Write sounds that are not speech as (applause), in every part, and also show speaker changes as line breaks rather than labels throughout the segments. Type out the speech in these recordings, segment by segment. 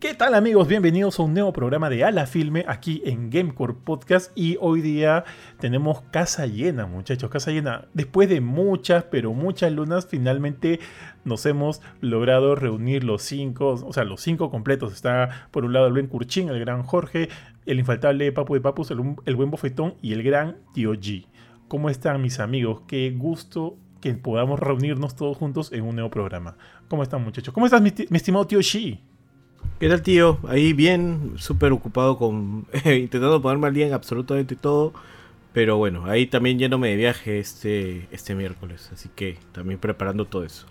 ¿Qué tal amigos? Bienvenidos a un nuevo programa de Ala Filme aquí en Gamecore Podcast y hoy día tenemos casa llena muchachos, casa llena. Después de muchas, pero muchas lunas, finalmente nos hemos logrado reunir los cinco, o sea, los cinco completos. Está por un lado el buen Curchín, el gran Jorge, el infaltable Papu de Papus, el, buen Bofetón y el gran Tío G. ¿Cómo están mis amigos? Qué gusto que podamos reunirnos todos juntos en un nuevo programa. ¿Cómo están muchachos? ¿Cómo estás mi, mi estimado Tío G?
¿Qué tal, tío? Ahí bien, súper ocupado con (laughs) intentando ponerme al día en absolutamente todo. Pero bueno, ahí también yéndome de viaje este, este miércoles. Así que también preparando todo eso.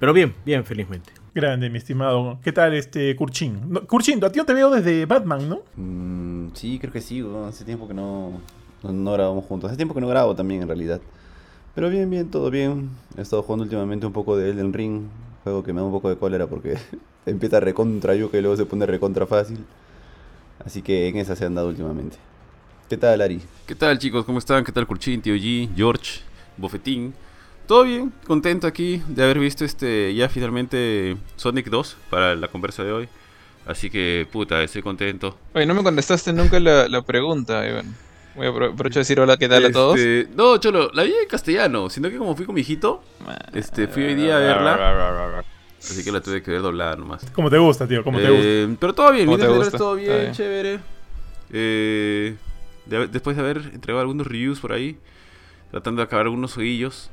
Pero bien, bien, felizmente.
Grande, mi estimado. ¿Qué tal, este Kurchin? No, Kurchin, a ti te veo desde Batman, ¿no?
Mm, sí, creo que sí. Hace tiempo que no, no, no grabamos juntos. Hace tiempo que no grabo también, en realidad. Pero bien, bien, todo bien. He estado jugando últimamente un poco de Elden Ring. Juego que me da un poco de cólera porque (laughs) empieza recontra yuca y luego se pone recontra fácil. Así que en esa se han dado últimamente. ¿Qué tal, Ari?
¿Qué tal, chicos? ¿Cómo están? ¿Qué tal, Curchín, Tío G, George, Bofetín? Todo bien, contento aquí de haber visto este ya finalmente Sonic 2 para la conversa de hoy. Así que, puta, estoy contento.
Oye, no me contestaste nunca la, la pregunta, Iván. Voy a aprovechar de decir hola, ¿qué tal a todos?
Este, no, Cholo, la vi en castellano, sino que como fui con mi hijito, este, fui hoy día a verla. Así que la tuve que ver doblada nomás.
Como te gusta, tío, como te
Eh,
gusta.
pero todo bien, general todo bien,
Está bien.
chévere. Eh, de después de haber entregado algunos reviews por ahí, tratando de acabar algunos oillos,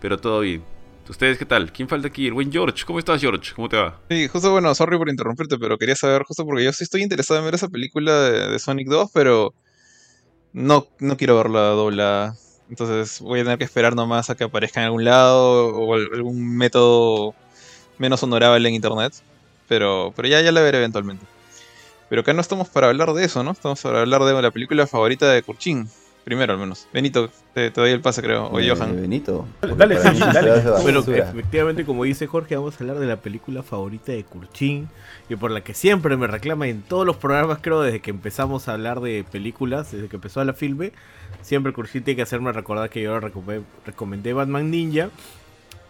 pero todo bien. ¿Ustedes qué tal? ¿Quién falta aquí? El buen George. ¿Cómo estás, George? ¿Cómo te va?
Sí, justo, bueno, sorry por interrumpirte, pero quería saber, justo porque yo sí estoy interesado en ver esa película de, de Sonic 2, pero no, no quiero verla doblada. Entonces voy a tener que esperar nomás a que aparezca en algún lado o al- algún método menos honorable en internet. Pero, pero ya, ya la veré eventualmente. Pero acá no estamos para hablar de eso, ¿no? Estamos para hablar de la película favorita de Kurchin. Primero, al menos. Benito, te, te doy el pase, creo. O
Eh,
Johan.
Benito.
Dale, dale, dale.
Bueno,
basura.
efectivamente, como dice Jorge, vamos a hablar de la película favorita de Kurchin. Y por la que siempre me reclama en todos los programas, creo, desde que empezamos a hablar de películas, desde que empezó la filme. Siempre Kurchin tiene que hacerme recordar que yo le recomendé, recomendé Batman Ninja.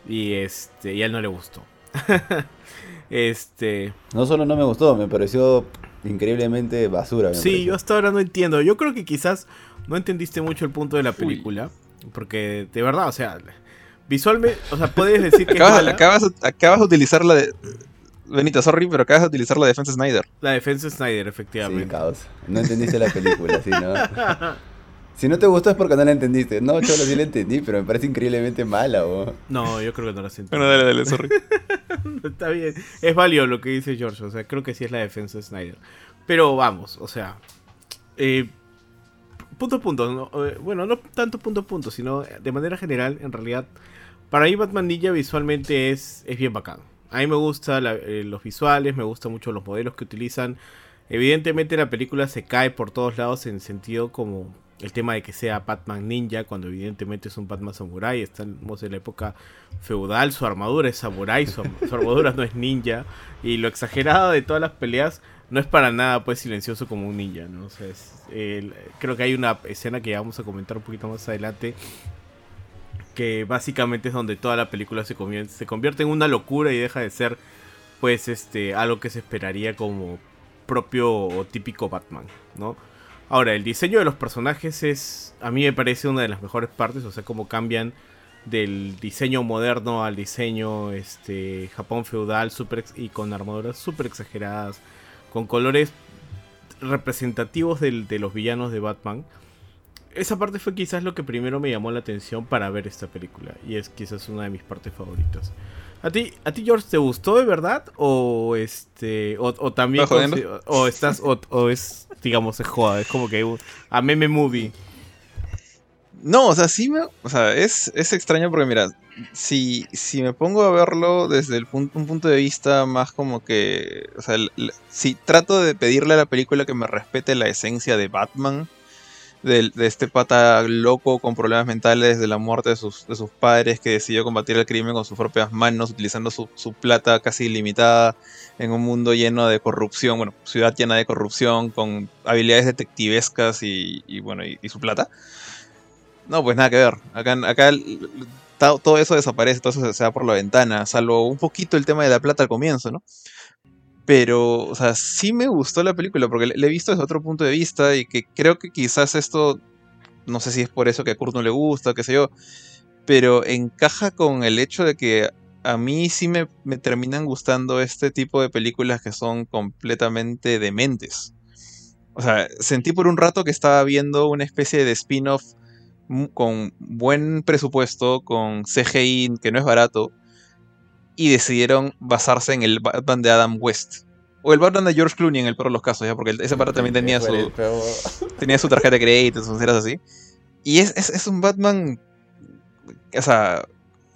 Y este, y a él no le gustó. (laughs) este.
No solo no me gustó, me pareció increíblemente basura. me
Sí,
pareció.
yo hasta ahora no entiendo. Yo creo que quizás no entendiste mucho el punto de la película. Porque, de verdad, o sea, visualmente, o sea, puedes decir que es
Acabas,
mala.
acabas, acabas de utilizar la de... Benito, sorry, pero acabas de utilizar la defensa Snyder.
La defensa de Snyder,
Sí,
efectivamente.
caos. No entendiste la película, sí, ¿no? Si no te gustó es porque no la entendiste. No, cholo, sí la entendí, pero me parece increíblemente mala, bo.
no, yo creo que no la siento.
Bueno, dale, dale, sorry. (laughs)
Está bien. Es válido lo que dice George. O sea, creo que sí es la defensa de Snyder. Pero vamos, o sea. eh, punto a punto. ¿no? Eh, bueno, no tanto punto a punto, sino de manera general, en realidad. Para mí Batman Ninja visualmente es, es bien bacán. A mí me gustan los visuales, me gustan mucho los modelos que utilizan. Evidentemente la película se cae por todos lados en sentido como el tema de que sea Batman Ninja, cuando evidentemente es un Batman Samurai. Estamos en la época feudal, su armadura es samurai, su armadura no es ninja. Y lo exagerado de todas las peleas no es para nada pues silencioso como un ninja, ¿no? O sea, es- creo que hay una escena que vamos a comentar un poquito más adelante que básicamente es donde toda la película se convierte, se convierte en una locura y deja de ser pues este algo que se esperaría como propio o típico Batman, ¿no? Ahora, el diseño de los personajes es a mí me parece una de las mejores partes, o sea, cómo cambian del diseño moderno al diseño este Japón feudal super y con armaduras súper exageradas, con colores representativos de los villanos de Batman. Esa parte fue quizás lo que primero me llamó la atención para ver esta película y es quizás una de mis partes favoritas. ¿A ti, a ti George, te gustó de verdad o este o, o también o estás o, o es digamos es joda, es como que a meme movie?
No, o sea, sí me... O sea, es, es extraño porque, mira, si, si me pongo a verlo desde el punto, un punto de vista más como que... O sea, si trato de pedirle a la película que me respete la esencia de Batman, de, este pata loco con problemas mentales de la muerte de sus, de sus padres que decidió combatir el crimen con sus propias manos, utilizando su, su plata casi ilimitada en un mundo lleno de corrupción, bueno, ciudad llena de corrupción, con habilidades detectivescas y, y, bueno, y- su plata. No, pues nada que ver. Acá, todo eso desaparece, todo eso se, va por la ventana, salvo un poquito el tema de la plata al comienzo, ¿no? Pero, o sea, sí me gustó la película porque le he visto desde otro punto de vista y que creo que quizás esto, no sé si es por eso que a Kurt no le gusta, qué sé yo, pero encaja con el hecho de que a mí sí me, me terminan gustando este tipo de películas que son completamente dementes. O sea, sentí por un rato que estaba viendo una especie de spin-off con buen presupuesto, con CGI que no es barato, y decidieron basarse en el Batman de Adam West. O el Batman de George Clooney en el peor de los casos, ¿ya? porque ese pata también tenía su, (laughs) tenía su tarjeta de crédito, sus ceras así. Y es, es, es un Batman, o sea,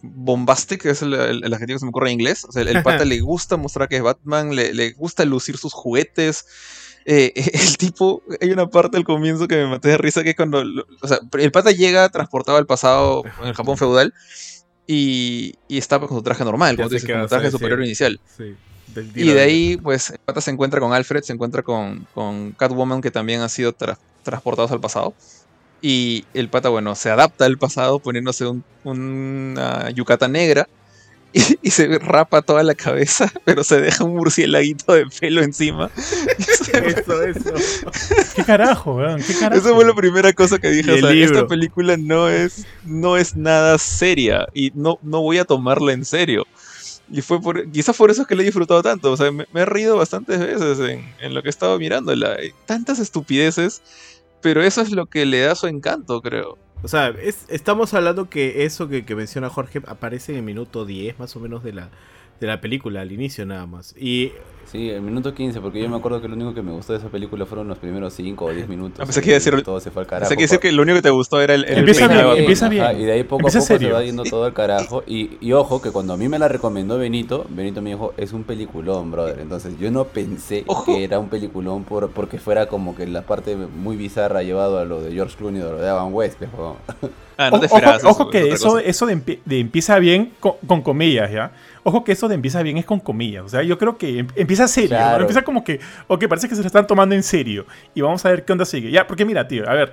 bombastic, es el, el- el adjetivo que se me ocurre en inglés. O sea, el, el pata (laughs) le gusta mostrar que es Batman, le, le gusta lucir sus juguetes. Eh, (laughs) el tipo, hay una parte al comienzo que me maté de risa que es cuando, lo- o sea, el pata llega transportado al pasado en el Japón feudal y, y está con su traje normal, como dices, con su traje superior inicial.
Sí,
Y de ahí, pues, el pata se encuentra con Alfred, se encuentra con, con Catwoman, que también han sido tra- transportados al pasado. Y el pata, bueno, se adapta al pasado poniéndose un- una yucata negra (laughs) y, y se rapa toda la cabeza, (laughs) pero se deja un murcielaguito de pelo encima. (laughs)
Eso, eso.
¿Qué carajo, weón? ¿Qué carajo?
Esa fue la primera cosa que dije.
Y
O
el
sea,
libro.
esta película no es, no es nada seria y no, no voy a tomarla en serio. Y fue por, quizás por eso es que la he disfrutado tanto. O sea, me, me he reído bastantes veces en, en lo que he estado mirándola. Hay tantas estupideces, pero eso es lo que le da su encanto, creo.
O sea, es- estamos hablando que eso que, que menciona Jorge aparece en el minuto 10 más o menos de la, de la película, al inicio nada más. Y
Sí, el minuto 15, porque yo me acuerdo que lo único que me gustó de esa película furon los primeros 5 o 10 minutos.
Ah, pensé que iba a decir-
Y Todo se fue al
O
carajo.
sea, quiere decir que lo único que te gustó era el, el
Empieza bien, empieza
ajá,
bien.
Y de ahí poco
Empieza
a poco se va yendo todo al carajo. Y, y ojo, que cuando a mí me la recomendó Benito, Benito me dijo, es un peliculón, brother. Entonces yo no pensé
Ojo.
que era un peliculón por, porque fuera como que la parte muy bizarra llevado a lo de George Clooney o lo de Adam West. weón.
Ah, no te
ojo,
esperabas
ojo
eso,
que eso,
cosa.
eso de, empie- de empieza bien con, con comillas, ¿ya? Ojo que eso de empieza bien es con comillas. O sea, yo creo que em- empieza serio. ¿no? Empieza como que, ok, parece que se lo están tomando en serio. Y vamos a ver qué onda sigue. Ya, porque mira, tío, a ver.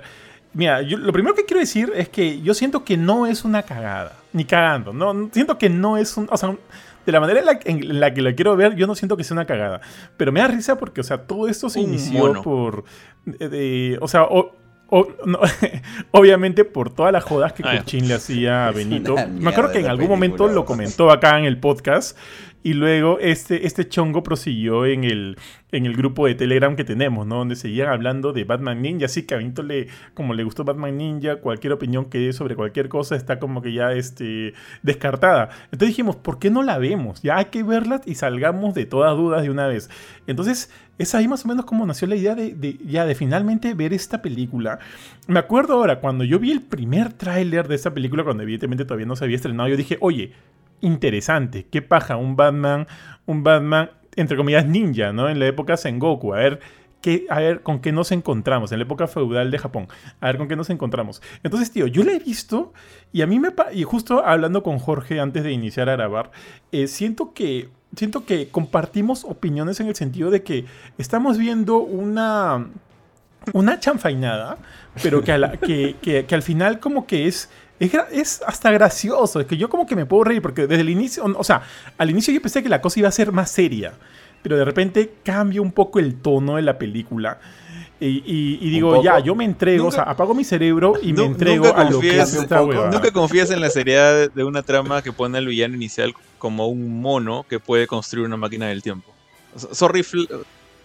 Mira, yo, lo primero que quiero decir es que yo siento que no es una cagada. Ni cagando. No, siento que no es un. O sea, un- de la manera en la, en la que la quiero ver, yo no siento que sea una cagada. Pero me da risa porque, o sea, todo esto se
Un
inició
mono.
por. de- o sea, o- o- no, (laughs) obviamente por todas las jodas que
Ah, ya.
Kurchin le hacía a Benito. Me acuerdo que en algún momento lo comentó acá en el podcast. Y luego este, este chongo prosiguió en el, en el grupo de Telegram que tenemos, ¿no? Donde seguían hablando de Batman Ninja. Así que a Benito le, como le gustó Batman Ninja, cualquier opinión que dé sobre cualquier cosa está como que ya este, descartada. Entonces dijimos, ¿por qué no la vemos? Ya hay que verla y salgamos de todas dudas de una vez. Entonces, es ahí más o menos como nació la idea de, ya de finalmente ver esta película. Me acuerdo ahora, cuando yo vi el primer tráiler de esta película, cuando evidentemente todavía no se había estrenado, yo dije, oye, interesante, qué paja, un Batman, un Batman, entre comillas, ninja, ¿no? En la época Sengoku, a ver... qué- a ver con qué nos encontramos en la época feudal de Japón. A ver con qué nos encontramos. Entonces, tío, yo la he visto y a mí me... Y justo hablando con Jorge antes de iniciar a grabar, eh, siento que... Siento que compartimos opiniones en el sentido de que estamos viendo una una chanfainada, pero que, que- que al final como que es, es, es hasta gracioso. Es que yo como que me puedo reír porque desde el inicio, o sea, al inicio yo pensé que la cosa iba a ser más seria, pero de repente cambia un poco el tono de la película. Y, y- y digo, ya, yo me entrego, o sea, apago mi cerebro y me entrego a lo que es esta
poco.
Nunca confías en la seriedad de- una trama que pone al villano inicial como un mono que puede construir una máquina del tiempo. So- Sorry,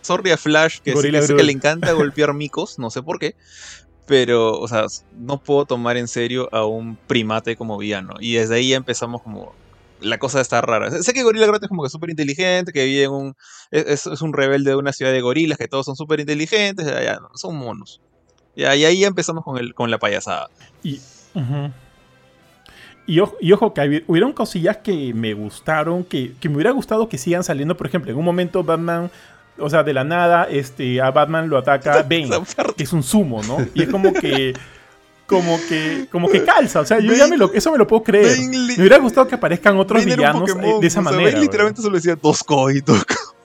sorry a Flash, que, sí- que le encanta golpear micos, no sé por qué. Pero, o sea, no puedo tomar en serio a un primate como villano. Y desde ahí empezamos como... La cosa está rara. Sé- que Gorilla Grodd es como que súper inteligente, que vive en un... Es, es- un rebelde de una ciudad de gorilas, que todos son súper inteligentes. Ya, ya, son monos. Ya, y ahí empezamos con, el, con la payasada.
Y, y, ojo, y ojo, que hubi- hubieron cosillas que me gustaron, que, que me hubiera gustado que sigan saliendo. Por ejemplo, en un momento Batman, o sea, de la nada, este, a Batman lo ataca (laughs) Bane, que es un sumo, ¿no? Y es como que, como que, como que calza. O sea, yo ya me lo, eso me lo puedo creer.
Bane
Me hubiera gustado que aparezcan otros
Bane
villanos eh,
Pokémon,
de esa
o sea,
manera.
Bane literalmente solo decía Tosco y Tosco. (laughs)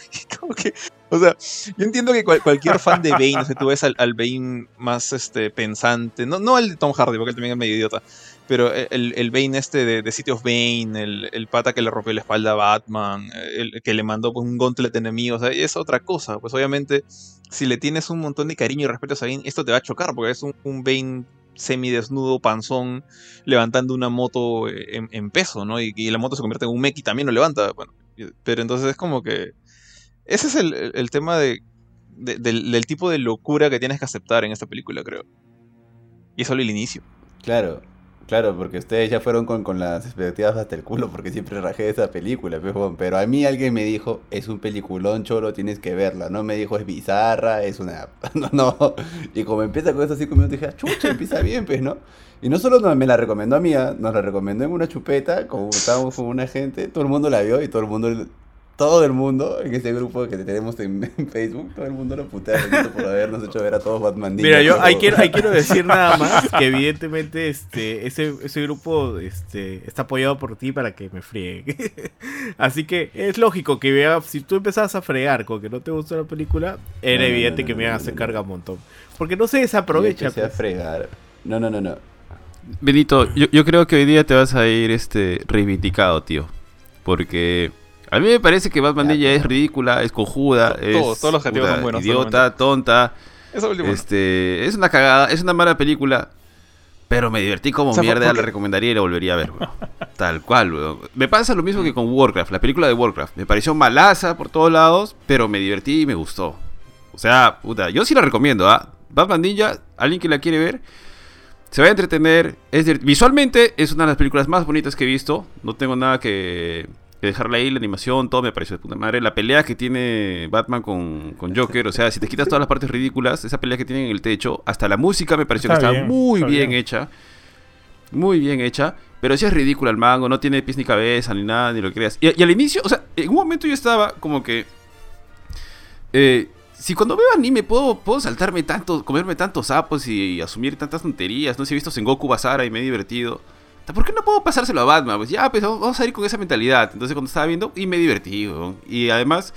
Que, o sea, yo entiendo que cual- cualquier fan de Bane, o sea, tú ves al, al Bane más este, pensante, no, no el de Tom Hardy, porque él también es medio idiota, Pero el, el Bane este de, de City of Bane, el, el pata que le rompió la espalda a Batman, el que le mandó pues, un gauntlet de enemigos, es otra cosa. Pues obviamente, si le tienes un montón de cariño y respeto a Bane, esto te va a chocar, porque es un, un Bane semidesnudo, panzón, levantando una moto en, en peso, ¿no? Y, la moto se convierte en un mech y también lo levanta. Bueno, pero entonces es como que... Ese es el, el tema de, de, del, del tipo de locura que tienes que aceptar en esta película, creo. Y es solo el inicio.
Claro, claro, porque ustedes ya fueron con, con las expectativas hasta el culo, porque siempre rajé esa película, pero, a mí alguien me dijo, es un peliculón, cholo, tienes que verla, no me dijo, es bizarra, es una... (laughs) No, no, y como empieza con esos cinco minutos, dije, ah, chucha, empieza bien, pues, ¿no? Y no solo me la recomendó a mí, ah, nos la recomendó en una chupeta, como estábamos con una gente, todo el mundo la vio y todo el mundo todo el mundo en ese grupo que tenemos en, (laughs) en Facebook, todo el mundo lo putea por habernos hecho ver a todos Batman.
Mira, yo ahí quiero, ahí quiero decir nada más que evidentemente este, ese, ese grupo este, está apoyado por ti para que me friegue. (laughs) Así que es lógico que vea, si tú empezabas a fregar con que no te gustó la película, era
No,
evidente
no,
que me iban a hacer carga un montón. Porque no se desaprovecha.
Y empecé a
pues.
fregar. No, no, no, no.
Benito, yo, yo creo que hoy día te vas a ir este reivindicado, tío. Porque a mí me parece que Batman Ninja es ridícula, es cojuda, es
todos- todos los adjetivos son buenos,
idiota, tonta.
Eso.
Este, es una cagada, es una mala película. Pero me divertí como
O sea,
mierda, la recomendaría y la volvería a ver, weón. (laughs) Tal cual, weón. Me pasa lo mismo que con Warcraft, la película de Warcraft. Me pareció malaza por todos lados, pero me divertí y me gustó. O sea, puta, yo sí la recomiendo, ¿ah? Batman Ninja, alguien que la quiere ver, se va a entretener. Es visualmente es una de las películas más bonitas que he visto. No tengo nada que, que dejarle ahí, la animación, todo me pareció de puta madre. La pelea que tiene Batman con, con Joker, o sea, si te quitas (laughs) todas las partes ridículas, esa pelea que tiene en el techo, hasta la música me pareció
Está
que
bien,
está muy
está
bien,
bien.
hecha. Muy bien hecha. Pero sí es ridícula el mango, no tiene pies ni cabeza ni nada, ni lo creas. Y, y al inicio, o sea, en un momento yo estaba como que. eh, si cuando veo anime puedo, puedo saltarme tanto, comerme tantos sapos y, asumir tantas tonterías, no sé, he visto Sengoku Basara y me he divertido. ¿Por qué no puedo pasárselo a Batman? Pues ya, pues vamos a ir con esa mentalidad. Entonces cuando estaba viendo, y me divertí. Y además,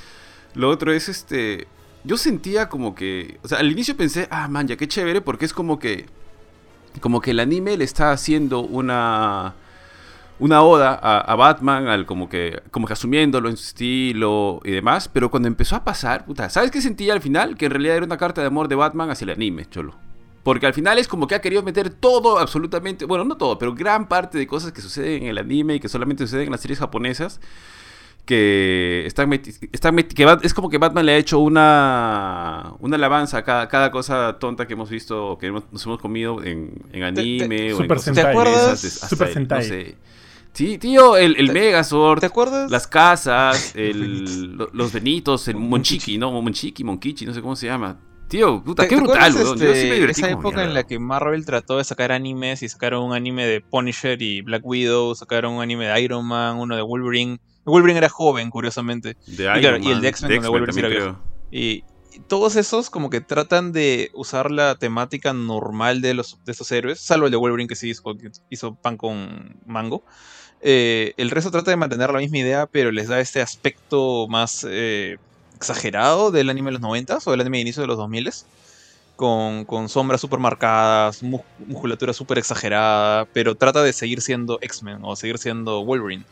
lo otro es este. Yo sentía como que. O sea, al inicio pensé, ah, man, ya qué chévere, porque es como que. Como que el anime le está haciendo una. Una oda a, Batman, al como que, como que asumiéndolo en su estilo y demás. Pero cuando empezó a pasar, ¿sabes qué sentía al final? Que en realidad era una carta de amor de Batman hacia el anime, cholo. Porque al final es como que ha querido meter todo, absolutamente, bueno, no todo, pero gran parte de cosas que suceden en el anime y que solamente suceden en las series japonesas, que están, están que Bat- es como que Batman le ha hecho una, una alabanza a cada, cada cosa tonta que hemos visto, o que hemos- nos hemos comido en, en anime o en
Super
cosas
Sentai.
¿Te acuerdas?
Super Sentai.
no sé. Sí, tío, el, el
¿Te-
Megazord,
¿Te acuerdas?
las casas, (laughs) el, lo- los Benitos, el Monchiki, ¿no? Monchiki, Monkichi, no sé cómo se llama. Tío, puta,
¿Te-
qué brutal, weón. Yo sí me
este,
divertí
esa época en la que Marvel trató de sacar animes y sacaron un anime de Punisher y Black Widow, sacaron un anime de Iron Man, uno de Wolverine. Wolverine era joven, curiosamente.
De
claro,
Iron
y el
Man,
de X-Men donde Wolverine era. Y y todos esos como que tratan de usar la temática normal de los de estos héroes, salvo el de Wolverine que sí hizo, que hizo pan con mango. Eh, el resto trata de mantener la misma idea, pero les da este aspecto más eh, exagerado del anime de los 90 o del anime de inicio de los 2000 con, con sombras super marcadas, mus- musculatura super exagerada, pero trata de seguir siendo X-Men o seguir siendo Wolverine.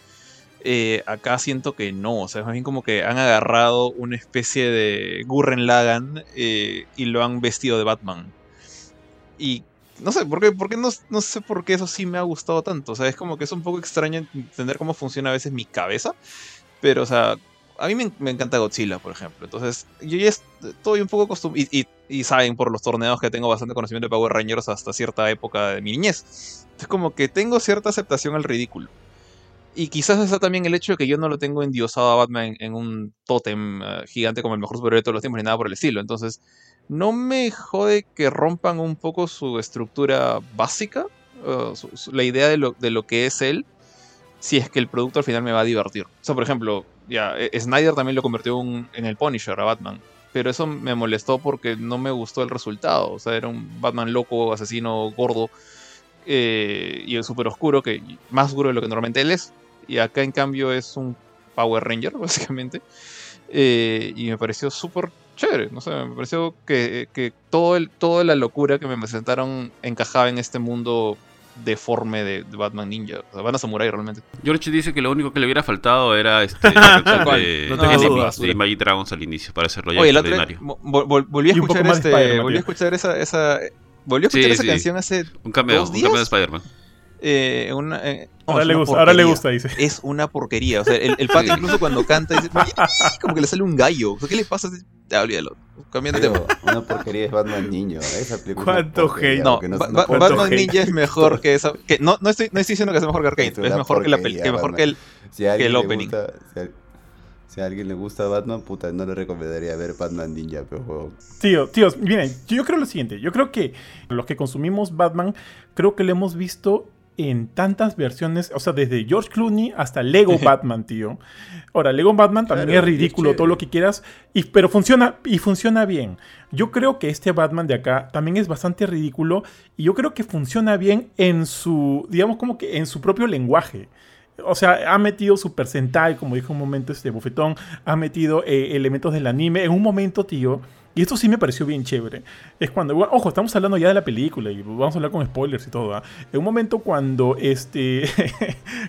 Eh, acá siento que no, o sea, es más bien como que han agarrado una especie de Gurren Lagan eh, y lo han vestido de Batman. Y no sé, ¿por qué, por qué no, no sé por qué eso sí me ha gustado tanto. O sea, es como que es un poco extraño entender cómo funciona a veces mi cabeza. Pero, o sea, a mí me, encanta Godzilla, por ejemplo. Entonces, yo ya est- estoy un poco acostumbrado. Y, saben por los torneos que tengo bastante conocimiento de Power Rangers hasta cierta época de mi niñez. Es como que tengo cierta aceptación al ridículo. Y quizás está también el hecho de que yo no lo tengo endiosado a Batman en, un tótem eh, gigante como el mejor superhéroe de todos los tiempos ni nada por el estilo. Entonces, no me jode que rompan un poco su estructura básica, su- la idea de lo, de lo que es él, si es que el producto al final me va a divertir. O sea, por ejemplo, ya, eh, Snyder también lo convirtió en el Punisher a Batman. Pero eso me molestó porque no me gustó el resultado. O sea, era un Batman loco, asesino, gordo eh, y súper oscuro, que más oscuro de lo que normalmente él es. Y acá en cambio es un Power Ranger, (laughs) básicamente. Eh, y me pareció súper chévere. No sé, me pareció que, que todo el, toda la locura que me presentaron encajaba en este mundo deforme de, de Batman Ninja. O sea, Batman Samurai realmente.
George dice que lo único que le hubiera faltado era este (laughs) de,
no tengo
de-
dudas.
de Magic Dragons al inicio para hacerlo ya
Oye,
extraordinario.
vol- vol- volví a escuchar este, volví a escuchar esa, esa volví a
Sí,
escuchar esa
sí.
canción hace
Un cameo,
¿Dos
un cameo de
días?
Spider-Man.
Eh, una, eh, no,
Ahora le,
una
gusta, ahora le gusta, dice. (laughs)
Es una porquería. O sea, el, el pata (laughs)
Sí.
incluso cuando canta dice, como que le sale un gallo. O sea, ¿qué le pasa? Ya, olvídalo. Cambiando de tema.
Tío, una porquería es Batman niño. Esa película
¿Cuánto hate?
No, Ba-
no
Ba- Batman. Ninja es mejor que esa. Que no, no, estoy, no estoy diciendo que sea mejor que Arcane.
Es
mejor que la peli, que mejor que el.
Si alguien
el
le
opening.
gusta, si a, si a alguien le gusta Batman, puta, no le recomendaría ver Batman Ninja, pero juego.
Tío, tíos, miren, yo creo lo siguiente. Yo creo que los que consumimos Batman, creo que lo hemos visto en tantas versiones, o sea, desde George Clooney hasta Lego (laughs) Batman, tío. Ahora, Lego Batman también
Claro,
es ridículo, todo lo que quieras, y, pero funciona, y funciona bien. Yo creo que este Batman de acá también es bastante ridículo, y yo creo que funciona bien en su, digamos como que en su propio lenguaje. O sea, ha metido Super Sentai, como dijo un momento este bufetón, ha metido eh, elementos del anime. En un momento, tío, y esto sí me pareció bien chévere. Es cuando, bueno, ojo, estamos hablando ya de la película y vamos a hablar con spoilers y todo. ¿ah? En un momento cuando este.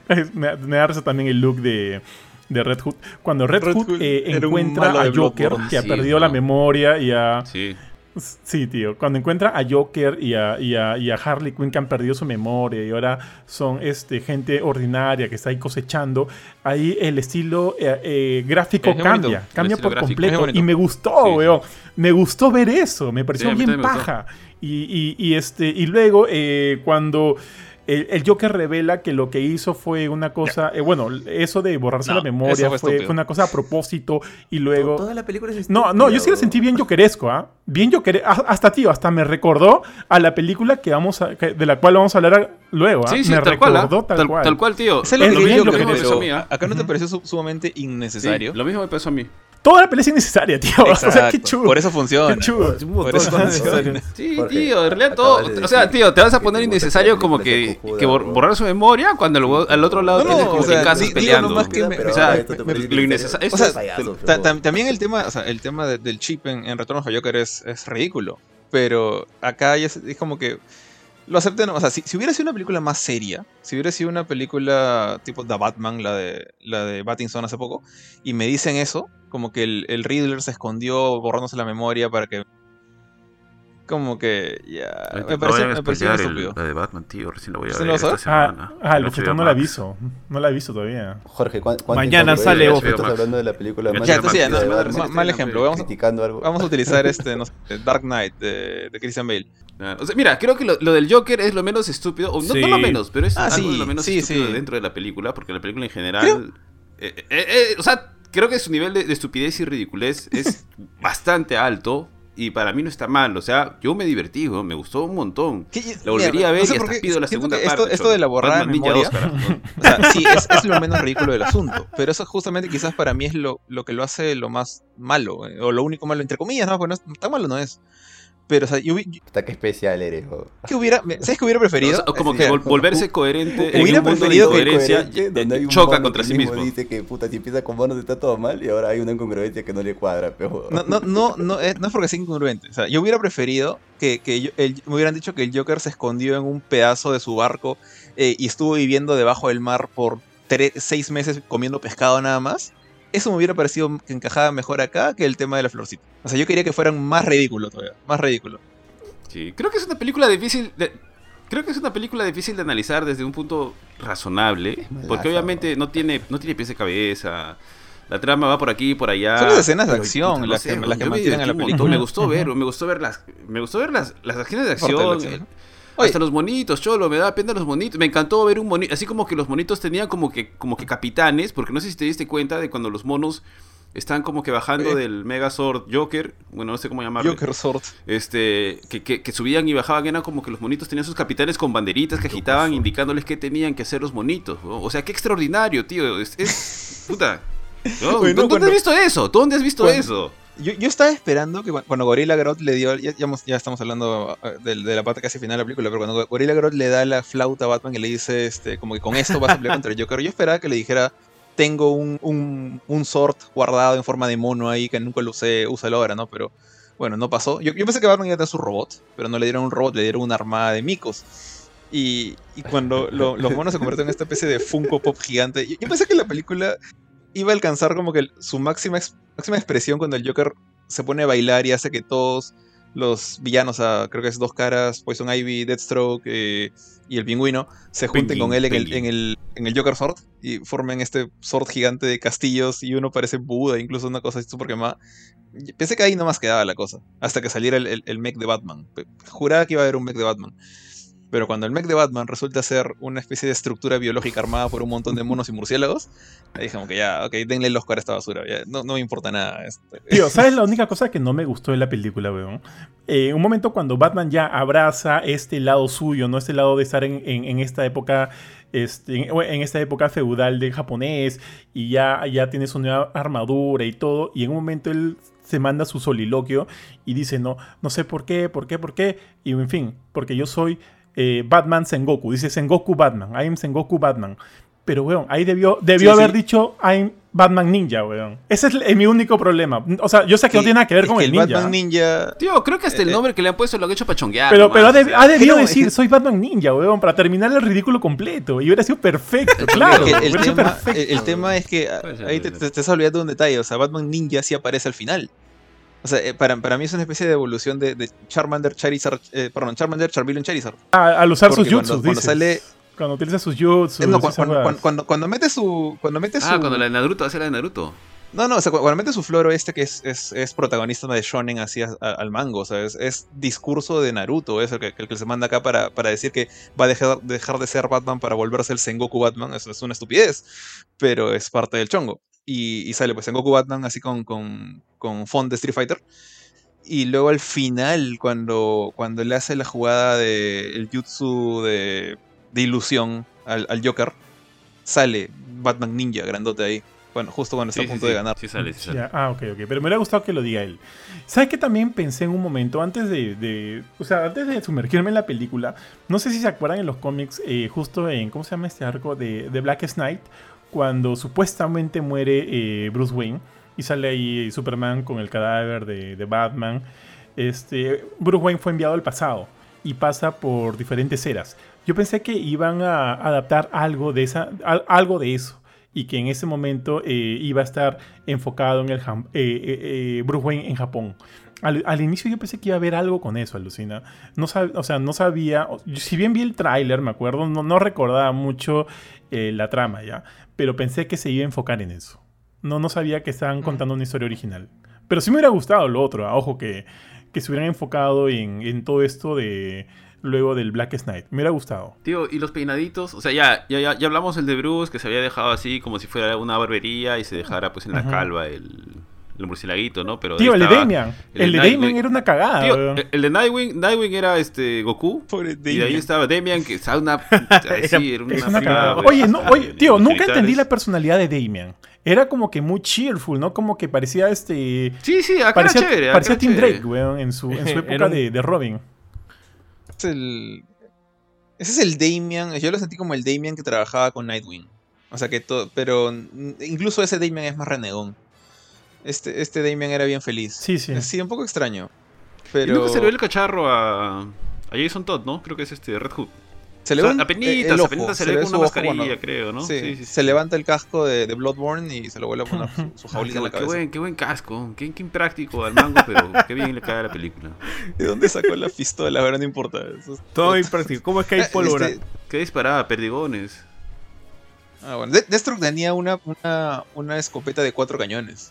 (laughs) me, me da risa también el look de. De Red Hood. Cuando Red,
Red
Hood,
Hood
eh, encuentra a Joker, que ha
Sí,
perdido la memoria y a.
Sí.
Sí, tío. Cuando encuentra a Joker y a, y a- y a Harley Quinn que han perdido su memoria y ahora son este, gente ordinaria que está ahí cosechando, ahí el estilo eh, eh, gráfico
Es bonito.
cambia, cambia por
gráfico.
Completo. Y me gustó,
Sí, sí.
weón. Me gustó ver eso. Me pareció
Sí,
bien paja. Y, y- y este, y luego, eh, cuando. El, el Joker revela que lo que hizo fue una cosa, eh, bueno, eso de borrarse
No,
la memoria fue,
fue
una cosa a propósito y luego...
Toda la película es
No, no, yo sí la sentí bien jokeresco, ¿ah? Bien jokeresco. Hasta, tío, hasta me recordó a la película que vamos a, que- de la cual vamos a hablar luego, ¿ah?
Sí, sí,
me
tal cual, ¿ah?
recordó tal,
tal,
cual.
tal cual, tío.
Es lo yo
lo que
creo,
me
pasó a mí, ¿ah?
acá no te pareció su- sumamente
Sí,
innecesario.
lo mismo me pasó a mí.
Toda la pelea es innecesaria, tío. (laughs) O sea, qué chulo.
Por eso funciona.
Qué chulo.
Por eso funciona.
Sí, tío, en realidad todo. O sea, tío, te vas a poner innecesario como que, que borrar su memoria cuando al, al otro lado
No,
tienes como que casas peleando. o sea, lo
innecesario.
O sea, también el tema, o sea, el tema de- del chip en, of the Joker es, es ridículo. Pero acá es, como que lo acepten. O sea, si, si hubiera sido una película más seria, si hubiera sido una película tipo The Batman, la de, la de Pattinson hace poco, y me dicen eso, como que el, el Riddler se escondió borrándose la memoria para que. Como que ya. Me
no spoilear
estúpido.
el- la de Batman, tío. Recién la voy a
¿Usted
ver
no lo
esta
sabe?
semana.
Ah, ah, el
No
la visto. No la he visto todavía.
Jorge, ¿cuán- cuánto
Mañana sale ojo.
Estás hablando de la película más
Ya,
entonces mal ejemplo. Vamos,
criticando algo.
vamos a utilizar (laughs) este, no sé, Dark Knight de, de Christian Bale.
Ah, O sea, mira, creo que lo, lo del Joker es lo menos estúpido, o no,
Sí.
no lo menos, pero es
Ah,
algo de lo menos
sí,
estúpido
sí.
dentro de la película, porque la película en general...
Creo-
eh, eh, eh, o sea, creo que su nivel de, de estupidez y ridiculez es (laughs) bastante alto, y para mí no está mal, o sea, yo me divertí, weón, me gustó un montón.
¿Qué-
La volvería a ver
no sé
y hasta pido la segunda
esto,
parte.
esto de la borrada de memoria,
2, carajo. (laughs)
o sea, sí, es, es lo menos ridículo del asunto, pero eso justamente quizás para mí es lo, lo que lo hace lo más malo, eh, o lo único malo, entre comillas, ¿no? Porque no es- tan malo no es. Pero, o sea, yo, hubi-
Puta, qué especial eres, jo.
¿qué hubiera, ¿sabes qué hubiera preferido?
O sea, como que
que-
vol- volverse coherente en
Hubiera
mundo de
preferido que
donde hay un
choca
mono
contra
que
sí mismo.
Dice que puta, si empieza con monos está todo mal y ahora hay una incongruencia que no le cuadra, pero.
No, no, no, no, es, no es porque sea incongruente. O sea, yo hubiera preferido que, que yo- el- me hubieran dicho que el Joker se escondió en un pedazo de su barco eh, y estuvo viviendo debajo del mar por seis meses comiendo pescado nada más. Eso me hubiera parecido que encajaba mejor acá que el tema de la florcita. O sea, yo quería que fueran más ridículos todavía. Más ridículo.
Sí, creo que es una película difícil de... Creo que es una película difícil de analizar desde un punto razonable, porque obviamente no tiene no tiene pies de cabeza. La trama va por aquí y por allá.
Son las escenas de acción
puta,
las que- las que mantienen a la película.
Me gustó ver, me gustó ver las me gustó ver las las escenas de acción.
Oye.
Hasta los monitos, cholo, me da pena los monitos. Me encantó ver un monito, así como que los monitos tenían como que como que capitanes, porque no sé si te diste cuenta de cuando los monos están como que bajando
Eh.
del Megazord Joker, bueno, no sé cómo llamarlo
Joker Sword.
este, que, que- que subían y bajaban, eran como que los monitos tenían sus capitanes con banderitas que agitaban indicándoles qué tenían que hacer los monitos. ¿no? O sea, qué extraordinario, tío. Es, es- puta. ¿no? (laughs)
Oye, no,
¿Dónde
cuando-
has visto eso? ¿Dónde has visto
Cuando-
eso?
Yo, estaba esperando que cu- cuando Gorilla Grodd le dio. Ya, estamos hablando eh, de, la parte casi final de la película, pero cuando Gorilla Grodd le da la flauta a Batman y le dice, este, como que con esto vas a pelear (laughs) contra el Joker, yo esperaba que le dijera: Tengo un, un, un sword guardado en forma de mono ahí que nunca lo usé, úsalo ahora, ¿no? Pero bueno, no pasó. Yo, pensé que Batman iba a tener su robot, pero no le dieron un robot, le dieron una armada de micos. Y, cuando lo- los monos se convierten en esta especie de Funko Pop gigante. Yo pensé que la película iba a alcanzar como que su máxima, máxima expresión cuando el Joker se pone a bailar y hace que todos los villanos, a, creo que es Dos Caras, Poison Ivy, Deathstroke eh, y el Pingüino, se junten
Penguin,
con él en el, en, el, en el Joker Sword y formen este Sword gigante de castillos y uno parece Buda, incluso una cosa así súper quemada. Pensé que ahí nomás quedaba la cosa, hasta que saliera el, el, el mech de Batman. Juraba que iba a haber un mech de Batman. Pero cuando el mech de Batman resulta ser una especie de estructura biológica armada por un montón de monos y murciélagos, ahí como que ya, ok, denle el Oscar a esta basura, no, no me importa nada. este.
¿sabes la única cosa que no me gustó de la película, weón? Eh, un momento cuando Batman ya abraza este lado suyo, ¿no? Este lado de estar en, en- esta época. Este, en, en esta época feudal del japonés. Y ya, ya tiene su nueva armadura y todo. Y en un momento él se manda su soliloquio. Y dice, no, no sé por qué, por qué, por qué. Y en fin, porque yo soy eh, Batman Sengoku. Dice Sengoku Batman. I am Sengoku Batman. Pero, weón, ahí debió, debió
Sí,
haber
sí.
dicho I'm Batman Ninja, weón. Ese es el- mi único problema. O sea, yo sé que no tiene nada que ver con
que
el ninja.
Batman Ninja.
Tío, creo que hasta el
Eh,
nombre que le han puesto lo han hecho para chonguear.
pero,
nomás,
pero ha, de- debido decir, soy Batman Ninja, weón, para terminar el ridículo completo. Y hubiera sido perfecto, (laughs) claro.
que el, tema,
perfecto.
el- el tema es que ah, ahí te, te, te estás olvidando de un detalle. O sea, Batman Ninja sí aparece al final. O sea, eh, para, para mí es una especie de evolución de, de Charmander, Charizard, eh, perdón, Charmander, Charmeleon, Charizard.
A- al usar sus jutsus,
cuando- cuando sale-
Cuando utiliza sus jutsus.
No, cuando, cuando, cuando, cuando mete su, cuando mete su,
Ah, cuando la de Naruto hace la de Naruto.
No, no, o sea, cu- cuando mete su floro este que es, es, es protagonista de Shonen así a- a- al mango, o sea, es, es discurso de Naruto, es el que, el que se manda acá para, para decir que va a dejar, dejar de ser Batman para volverse el Sengoku Batman, eso es una estupidez, pero es parte del chongo. Y, y sale pues Sengoku Batman así con, con, con font de Street Fighter. Y luego al final, cuando, cuando le hace la jugada de el jutsu de, de ilusión al, al Joker, sale Batman Ninja grandote ahí. Bueno, justo cuando está
Sí,
a punto
sí,
de ganar.
Sí sale, sí sale.
Ya, ah, ok, ok. Pero me hubiera gustado que lo diga él. ¿Sabes qué también pensé en un momento antes de, de- O sea, antes de sumergirme en la película? No sé si se acuerdan en los cómics, eh, justo en. ¿Cómo se llama este arco? De, de Blackest Night. Cuando supuestamente muere eh, Bruce Wayne. Y sale ahí Superman con el cadáver de, Batman. Este, Bruce Wayne fue enviado al pasado. Y pasa por diferentes eras. Yo pensé que iban a adaptar algo de, esa, al- algo de eso y que en ese momento eh, iba a estar enfocado en el eh, Bruce Wayne en Japón. Al, inicio yo pensé que iba a haber algo con eso, alucina. No sab- o sea, no sabía. Si bien vi el tráiler, me acuerdo, no, recordaba mucho la trama ya. Pero pensé que se iba a enfocar en eso. No, no sabía que estaban contando una historia original. Pero sí me hubiera gustado lo otro. ah, Ojo, que, que se hubieran enfocado en, en todo esto de luego del Blackest Night. Me hubiera gustado.
Tío, y los peinaditos, o sea, ya, ya, ya, ya hablamos el de Bruce, que se había dejado así como si fuera una barbería y se dejara pues en la calva el, el murcielaguito, ¿no? Pero
Tío, el de Damian.
el
El de
Nightwing.
Damian era una cagada.
Tío, el, el de Nightwing, Nightwing era este Goku.
Pobre
Y de ahí estaba Damian, que estaba una. (laughs) era una,
Es una cagada. Oye, no, oye, tío, nunca entendí la personalidad de Damian. Era como que muy cheerful, ¿no? Como que parecía este.
Sí, sí, acá
Parecía,
era chévere. acá
parecía
era
Tim
chévere.
Drake, weón, en su, en su (laughs)
Era
época
un-
de, de Robin.
Es el- Ese es el Damian. Yo lo sentí como el Damian que trabajaba con Nightwing. O sea que todo. Pero incluso ese Damian es más renegón. Este, este Damian era bien feliz.
Sí, sí.
Sí, un poco extraño.
Y
Pero.
nunca se le ve el cacharro a, a Jason Todd, ¿no? Creo que es este Red Hood.
Se le
O sea,
ve
apenitas,
el ojo,
apenitas se,
se
le ve con una
ojo
mascarilla, creo, ¿no?
Sí, se levanta el casco de, de Bloodborne y se lo vuelve a poner su, su jaulita
qué,
en la
qué
cabeza.
buen, qué buen casco, qué, qué impráctico al mango, pero qué bien le cae a la película. (laughs)
¿De dónde sacó la pistola? Ahora no importa. Eso es-
Todo impráctico. (laughs) ¿Cómo es que hay
Eh,
pólvora?
este,
Qué disparada, perdigones.
Ah, bueno. De- Deathstroke tenía una, una, una escopeta de cuatro cañones.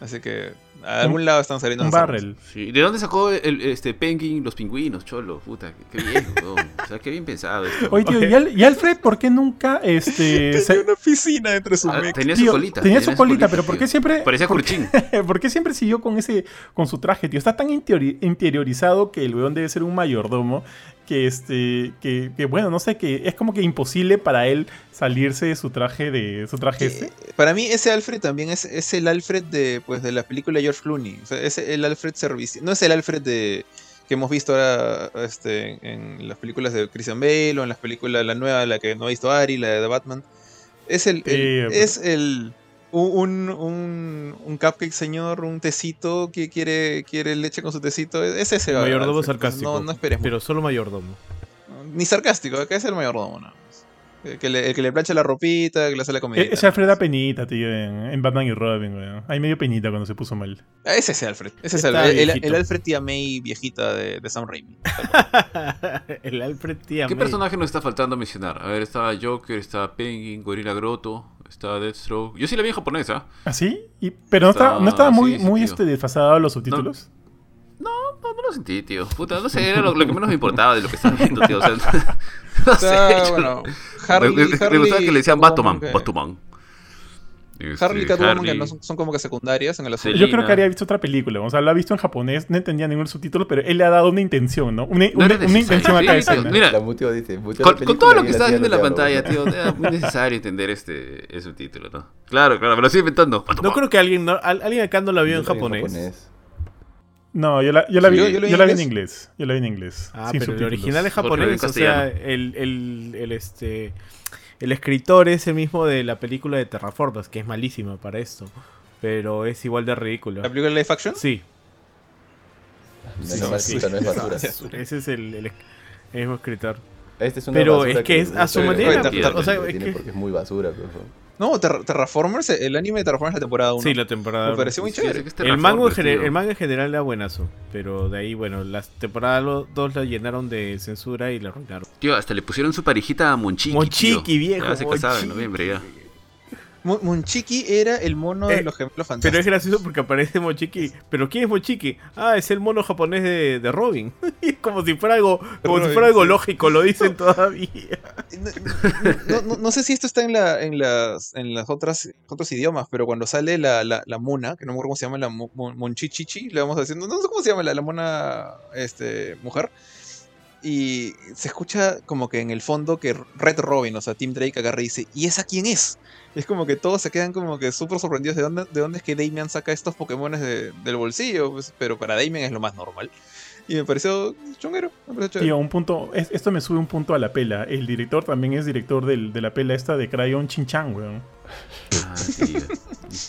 Así que a algún lado están saliendo
Un barrel.
Sí. ¿De dónde sacó el, este Penguin los pingüinos, cholo? Puta, qué, qué bien, (laughs) weón. O sea, qué bien pensado esto.
Oye, tío, ¿y, Al- y Alfred por qué nunca este, (laughs)
Tenía
se-
una piscina entre su
Ah, tenía
tío,
su colita.
Tenía su colita, pero ¿por qué siempre.
Parecía
por-
Curchín. (laughs)
¿Por qué siempre siguió con ese con su traje, tío? Está tan interiori- interiorizado que el weón debe ser un mayordomo que este que, que, bueno, no sé, que es como que imposible para él salirse de su traje de su traje este.
Para mí ese Alfred también es, es el Alfred de, pues, de la película de George Clooney. O sea, es el Alfred servicio. No es el Alfred de, que hemos visto ahora este, en las películas de Christian Bale o en las películas, la nueva, la que no ha visto Ari, la de Batman. Es el, el-
Eh,
es el un, un, un cupcake señor, un tecito que quiere, quiere leche con su tecito. Es ese
Mayordomo
Alfred.
sarcástico.
No, no esperes mucho.
Pero solo mayordomo.
ni sarcástico, acá es el mayordomo, nada más. El que, le, el que le plancha la ropita, que le hace la comida.
E- Ese Alfred da penita, tío, en, en Batman y Robin, weón. Hay medio penita cuando se puso mal.
Ese es Alfred. Ese es
Está
Alfred. El, el Alfred tía May viejita de, de Sam Raimi. (laughs)
el Alfred tía
¿Qué
May.
personaje nos está faltando mencionar? A ver, estaba Joker, estaba Penguin, Gorilla Grotto, estaba Deathstroke. Yo sí la vi en japonés, ¿ah?
¿Ah, sí? Y- pero no, estaba, no estaba muy,
sí,
muy este, desfasado los subtítulos.
No, no lo sentí, tío. Puta, no sé, era lo, lo que menos me importaba de lo que estaba viendo, tío. O sea, (laughs) no sé. Yo
bueno,
no-
Harley,
me, me- gustaba que le decían Batman,
que-
Batman. Este,
Harley y Catwoman que
Harley.
no son, son como que secundarias en el asunto.
Yo creo que habría visto otra película. O sea, lo ha visto en japonés, no entendía ningún subtítulo, pero él le ha dado una intención, ¿no? Una,
No
una- intención acá
sí,
de escena.
Mira,
La muteo dice.
Con,
la
todo lo que
la
estás viendo en la
no
pantalla, tío, era muy necesario entender este el subtítulo, ¿no? Claro, claro, me lo estoy inventando.
No creo que alguien, no- al- alguien acá no la vio en
la
japonés.
No, yo la, yo la
Sí,
vi,
yo-
la vi
en
inglés. Yo la vi en inglés.
Ah,
sin
pero el original es japonés, o sea, el, el, el, este el escritor es el mismo de la película de Terraformas, que es malísima para esto, pero es igual de ridículo.
¿La película de live action?
Sí,
que no es basura. (laughs)
ese es el, el, el mismo escritor.
Este es una
Pero es que es a su
no
manera, o sea, es que-
porque es muy basura, pero
No, Ter- Terraformers, el anime de Terraformers la temporada 1.
Sí, la temporada.
Me pareció muy
Sí, sí,
chévere.
que es
el, manga el manga en general era buenazo, pero de ahí, bueno, las temporadas 2 la llenaron de censura y la arruinaron.
Tío, hasta le pusieron su parejita a Monchiki.
Monchiki,
tío.
viejo,
Ya se casaba en noviembre ya.
Munchiki era el mono
Eh,
de los gemelos
Pero es
fantásticos.
gracioso porque aparece Mochiki. ¿Pero quién es Mochiki? Ah, es el mono japonés de, de Robin. (laughs) Como si fuera algo, como si
Robin,
fuera algo
sí.
lógico, lo dicen (laughs) todavía.
No, no- no sé si esto está en, la, en las, en las otras otros idiomas, pero cuando sale la, la, la mona, que no me acuerdo cómo se llama, la mo- mo- monchichichi, le vamos haciendo, no sé cómo se llama la, la mona este, mujer, y se escucha como que en el fondo que Red Robin, o sea, Tim Drake agarra y dice, ¿y esa quién es? Y es como que todos se quedan como que súper sorprendidos de dónde, de dónde es que Damian saca estos Pokémones de- del bolsillo, pues, pero para Damian es lo más normal. Y me pareció chonguero, me pareció.
Tío, un punto, es- esto me sube un punto a la pela. El director también es director del- de la pela esta de Crayon Chinchan, weón.
Ah, tío.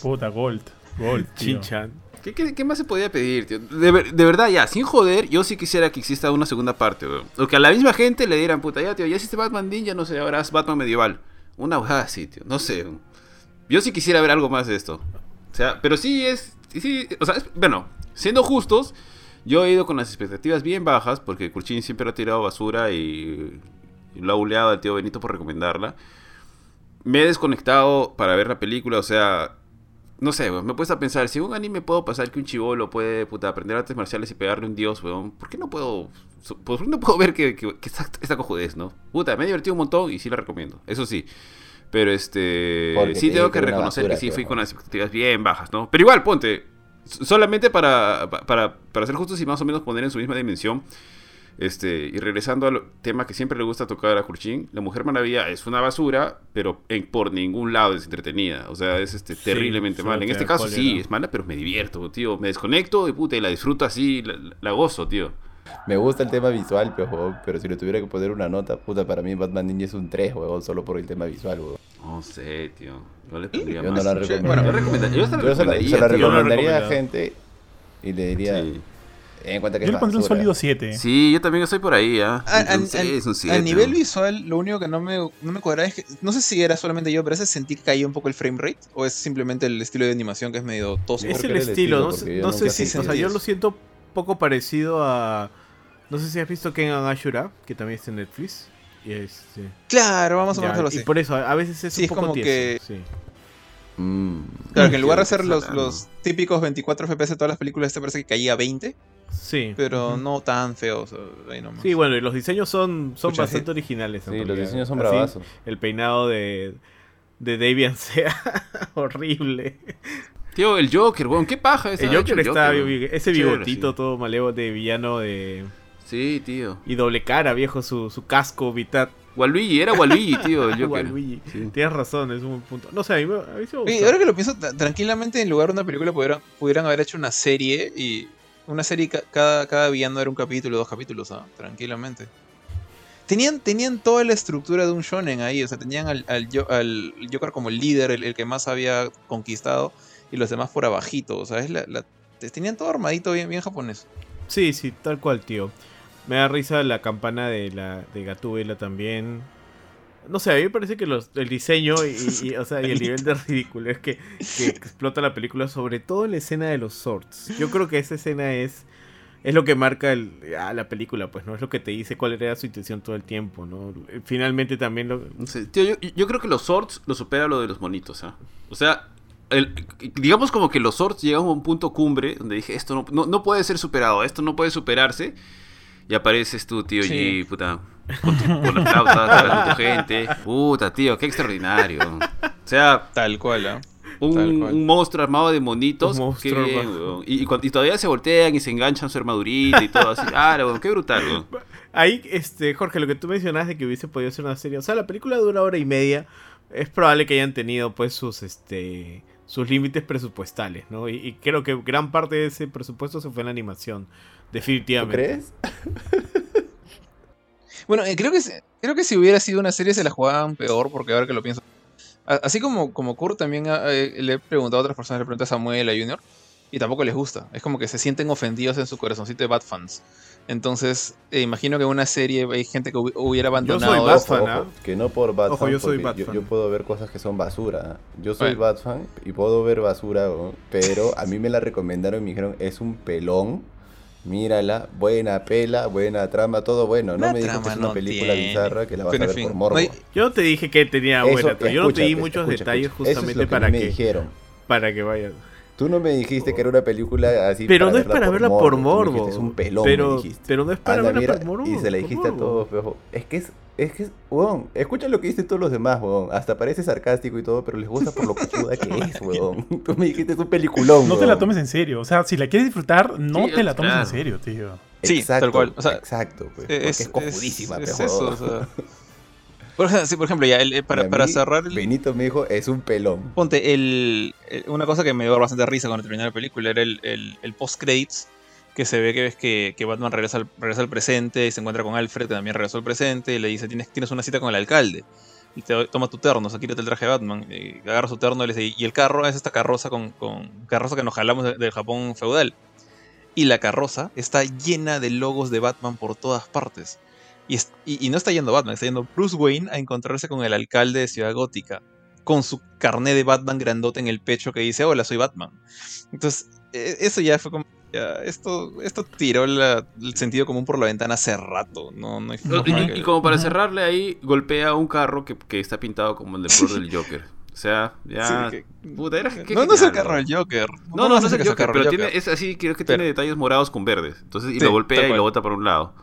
Puta, Gold. Gold.
Chinchan.
¿Qué, más se podía pedir, tío? De, ver- de verdad, ya, sin joder, yo sí quisiera que exista una segunda parte, weón. O que a la misma gente le dieran, puta, ya, tío, ya hiciste Batman Ninja, no sé, ahora haz Batman medieval. Una hojada así, tío, no sé. Yo sí quisiera ver algo más de esto. O sea, pero sí es. sí, o sea, es- bueno, siendo justos, yo he ido con las expectativas bien bajas, porque Kurchin siempre ha tirado basura y, y lo ha buleado al tío Benito por recomendarla. Me he desconectado para ver la película, o sea, no sé, weón, me he puesto a pensar, si un anime puedo pasar que un chivolo puede puta, aprender artes marciales y pegarle un dios, weón, ¿por qué no puedo, por qué no puedo ver que, que, que esta, esta cojudez, no? Puta, me he divertido un montón y sí la recomiendo, eso sí. Pero este,
Porque
sí
te
tengo que reconocer
basura,
que sí fui con las expectativas bien bajas, ¿no? Pero igual, ponte, solamente para, pa- para, para ser justos y más o menos poner en su misma dimensión, este, y regresando al tema que siempre le gusta tocar a Kurchin, La Mujer Maravilla es una basura, pero en, por ningún lado es entretenida. O sea, es este,
Sí,
terriblemente
solo
mala. En
te
este caso sí, es mala, pero me divierto, tío. Me desconecto y puta, y la disfruto así, la, la gozo, tío.
Me gusta el tema visual, pero, pero si le tuviera que poner una nota, puta, para mí Batman Ninja es un 3, huevón, solo por el tema visual, huevón.
No sé, tío. Yo le pondría
Yo
más.
no la recomendaría.
Yo, recomendaría- yo
se la,
recomendaría,
se la recomendaría a gente y le diría,
Sí.
En cuenta que
Yo le pondré un sólido 7.
Sí, yo también estoy por ahí, ¿ah?
A, a-
Un seis,
a-
un
a nivel visual, lo único que no me, no me cuadraba es que, no sé si era solamente yo, pero veces sentí que caía un poco el frame rate, o es simplemente el estilo de animación que es medio tosco.
Es el estilo,
estilo,
no, sé- si,
sentí
o sea, yo lo siento poco parecido a, no sé si has visto Kengan Ashura, que también está en Netflix. Y este,
Claro, vamos a ponerlo
y
así.
por eso a veces es
Sí,
un
es
poco
como
tieso,
que-
sí.
Mm.
Claro, que en lugar de hacer los, los típicos 24 FPS de todas las películas, este parece que caía a 20,
Sí.
pero no tan feo. o sea, ahí nomás.
Sí, bueno, y los diseños son, son
Pucha,
bastante originales. en
Sí, los diseños son
Así,
bravazos.
El peinado de, de Davian (laughs) sea horrible.
Tío, el Joker, weón, qué paja esa
El Joker
hecho
está, ese bigotito
sí.
todo malevo de villano de...
Sí, tío.
Y doble cara, viejo, su, su casco, mitad.
Waluigi, era Waluigi, tío, el (laughs) Joker.
Waluigi.
Sí.
Tienes razón, es un buen punto. No sé, a mí, me- a mí sí me
ahora que lo pienso, tra- tranquilamente en lugar de una película pudieran, pudieran haber hecho una serie y una serie ca- cada, cada villano era un capítulo, dos capítulos, ¿ah? tranquilamente. Tenían, tenían toda la estructura de un shonen ahí, o sea, tenían al, al, al Joker como el líder, el, que más había conquistado, y los demás por abajito, o sea, es la, la- te- tenían todo armadito bien, bien japonés.
Sí, sí, tal cual, tío. Me da risa la campana de la de Gatúbela también. No sé, a mí me parece que los, el diseño y, y- o sea, y el (laughs) nivel de ridículo es que, que explota la película, sobre todo en la escena de los swords. Yo creo que esa escena es es lo que marca el, ah, la película, pues, ¿no? Es lo que te dice cuál era su intención todo el tiempo, ¿no? Finalmente también lo...
Tío, yo, yo creo que los swords lo supera lo de los monitos, ¿ah? O sea, el- digamos como que los swords llegan a un punto cumbre donde dije, esto no, no, no puede ser superado, esto no puede superarse. Y apareces tú, tío
Sí.
G, puta, con, tu, con las flautas, (laughs) hablando tu gente. Puta, tío, qué extraordinario. O sea,
Tal cual, ¿ah?
un, un monstruo armado de monitos.
Un monstruo
qué bien, weón. y, y cuando- y todavía se voltean y se enganchan su armadurita y todo así. Ah, weón, qué brutal, weón.
Ahí, este, Jorge, lo que tú mencionas de que hubiese podido ser una serie, o sea, la película dura hora y media, es probable que hayan tenido, pues, sus, este, sus límites presupuestales, ¿no? Y, y creo que gran parte de ese presupuesto se fue en la animación,
¿Tú
definitivamente.
crees? (laughs)
Bueno, eh, creo que, si- creo que si hubiera sido una serie se la jugaban peor, porque ahora que lo pienso. Así como, como Kurt, también ah, eh, le he preguntado a otras personas, le pregunté a Samuel, a Junior, y tampoco les gusta. Es como que se sienten ofendidos en su corazoncito de Bad fans. Entonces, eh, imagino que en una serie hay gente que hubi- hubiera abandonado.
soy Bad
eso.
fan,
Ojo,
¿ah?
ojo, que no por Bad
Ojo,
fan,
yo soy
yo,
fan.
yo puedo ver cosas que son basura. Yo soy
Bueno.
Bad fan y puedo ver basura, pero a mí me la recomendaron y me dijeron, es un pelón, mírala, buena pela, buena trama, todo bueno. No me dijo que es una
no
película
tiene.
bizarra que la vas
Pero
a ver
fin,
por morbo.
Yo no te dije que tenía
Eso,
buena, trama, yo no te di muchos
escucha,
detalles
escucha. Eso es
justamente
lo que a
para
me
que,
dijeron.
para que vayas.
Tú no me dijiste que era una película así
Pero no es para verla por
tú me
morbo.
es un pelón,
pero,
me dijiste.
pero no es para
Anda,
verla
mira,
por morbo.
y se la
por
dijiste a
morbo.
todos, pero es que es, es que es, weón, escucha lo que dicen todos los demás, weón, hasta parece sarcástico y todo, pero les gusta por lo cochuda que es, (laughs) weón. Tú me dijiste es un peliculón,
No te la tomes en serio. O sea, si la quieres disfrutar, no
Sí,
te la tomes
claro.
en serio, tío.
Sí, tal cual, o sea,
exacto, pues, porque
Es,
es, cojudísima,
es-
pe,
es eso, o sea. (laughs) Por ejemplo, (laughs) sí, por ejemplo, ya, el- eh, para,
a
para
mí,
cerrar el,
Benito me dijo, es un pelón.
Ponte, el, el- una cosa que me dio bastante risa cuando terminé la película era el, el, el post-credits, que se ve que ves que, que Batman regresa al, regresa al presente y se encuentra con Alfred, que también regresó al presente, y le dice, tienes, tienes una cita con el alcalde. Y te toma tu terno, o sea, quítate el traje de Batman. Y agarra su terno y le dice, y el carro es esta carroza con, con carroza que nos jalamos de- del Japón feudal. Y la carroza está llena de logos de Batman por todas partes. Y, es- y- y no está yendo Batman, está yendo Bruce Wayne a encontrarse con el alcalde de Ciudad Gótica con su carné de Batman grandote en el pecho que dice, hola, soy Batman. Entonces, e- eso ya fue como... ya, esto, esto tiró la- el sentido común por la ventana hace rato. No, no hay
No, Y,
que-
y como para cerrarle ahí, golpea un carro que, que está pintado como el del color del Joker. O sea, ya.
Sí, que-
puta, era- qué
no, no es el carro del Joker.
No, no, no es
sé
el
que
Joker,
carro
pero
del
tiene,
Joker.
es así, creo que
Pero-
tiene detalles morados con verdes. Entonces, y
Sí,
lo golpea y lo bota por un lado.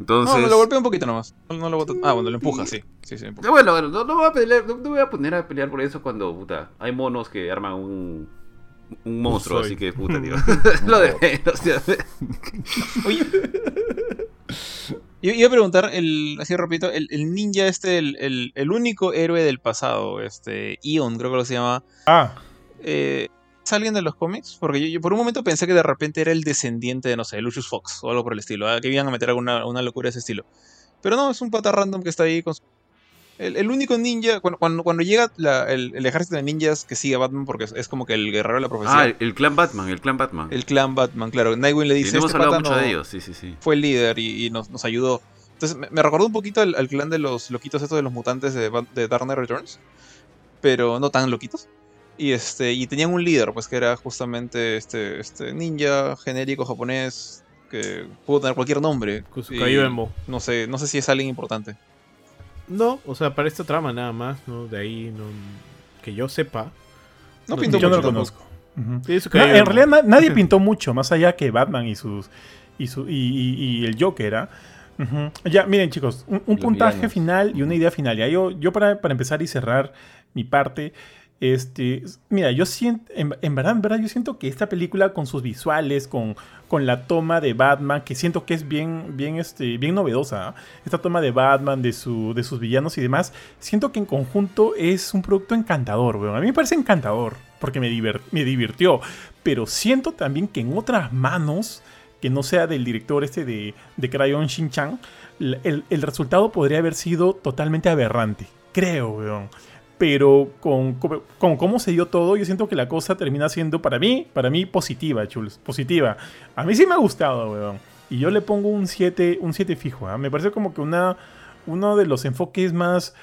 Entonces.
No, me lo golpea un poquito nomás. No, no lo bota- Ah, bueno, lo empuja, sí. Sí, sí, empuja.
Ya, Bueno, bueno, no, no voy a pelear, no, no voy a poner a pelear por eso cuando, puta, hay monos que arman un, un monstruo,
soy.
así que, puta, (laughs) tío. (laughs) lo de.
Oye. Yo iba a preguntar, el, así repito, el, el ninja este, el, el, el único héroe del pasado, este, Ion, creo que lo se llama.
Ah,
Eh, ¿Es alguien de los cómics? Porque yo, yo por un momento pensé que de repente era el descendiente de, no sé, Lucius Fox o algo por el estilo. ah, Que iban a meter alguna una locura de ese estilo. Pero no, es un pata random que está ahí con su- el, el único ninja, cuando, cuando, cuando llega la- el, el ejército de ninjas que sigue a Batman, porque es, es como que el guerrero de la profecía,
Ah, el, el clan Batman, el clan Batman.
el clan Batman, claro. Nightwing le dice,
no hemos
este
hablado
pata
mucho
no-
de ellos, sí, sí, sí.
fue el líder y, y nos, nos ayudó. Entonces me, me recordó un poquito al, al clan de los loquitos estos de los mutantes de, de Dark Knight Returns, pero no tan loquitos. Y este y tenían un líder, pues que era justamente este, este ninja genérico japonés que pudo tener cualquier nombre.
Kusukai.
No sé, no sé si es alguien importante.
No, o sea, para esta trama nada más, ¿no? De ahí, no, que yo sepa.
No
No,
pintó
yo no
mucho
lo
tampoco.
conozco. No, en realidad na- nadie (laughs) pintó mucho, más allá que Batman y sus y su y, y- y el Joker. ¿ah? Ya, miren chicos, un, puntaje
villanos.
final y una idea final. Ya, yo, yo para, para empezar y cerrar mi parte, este, mira, yo siento, en, verdad, en verdad, yo siento que esta película con sus visuales, con, con la toma de Batman, que siento que es bien, bien, este, bien novedosa, ¿ah? esta toma de Batman, de, su, de sus villanos y demás, siento que en conjunto es un producto encantador, weón. A mí me parece encantador, porque me, me divirtió, pero siento también que en otras manos, que no sea del director este de, de Crayon Shin-Chan, el, el resultado podría haber sido totalmente aberrante, creo, weón. Pero con, con, cómo se dio todo, yo siento que la cosa termina siendo para mí, para mí positiva, chuls, positiva. A mí sí me ha gustado, weón. Y yo le pongo un 7, un 7 fijo. ¿ah? Me parece como que una, uno de los enfoques más,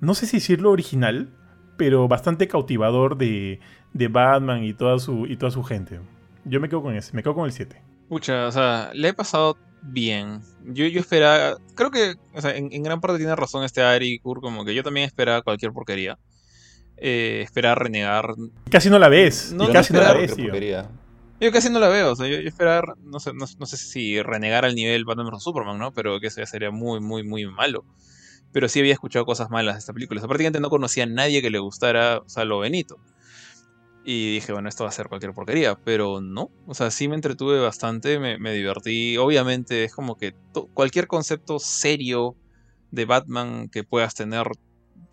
no sé si decirlo original, pero bastante cautivador de, de Batman y toda, su, y toda su gente. Yo me quedo con ese, me quedo con el 7.
Pucha, o sea, le he pasado bien. Yo, yo esperaba, creo que, o sea, en, en gran parte tiene razón este Ari Kur, como que yo también esperaba cualquier porquería. Eh, esperaba renegar.
Casi no la ves.
No,
casi no la ves, tío.
porquería.
Yo casi no la veo, o sea, yo, yo esperaba, no sé, no, no sé si renegar al nivel Batman vs Superman, ¿no? Pero que eso ya sería muy, muy, muy malo. Pero sí había escuchado cosas malas de esta película. O sea, prácticamente no conocía a nadie que le gustara, o sea, lo Benito. Y dije, bueno, esto va a ser cualquier porquería, pero no. O sea, sí me entretuve bastante, me, divertí. Obviamente es como que cualquier concepto serio de Batman que puedas tener,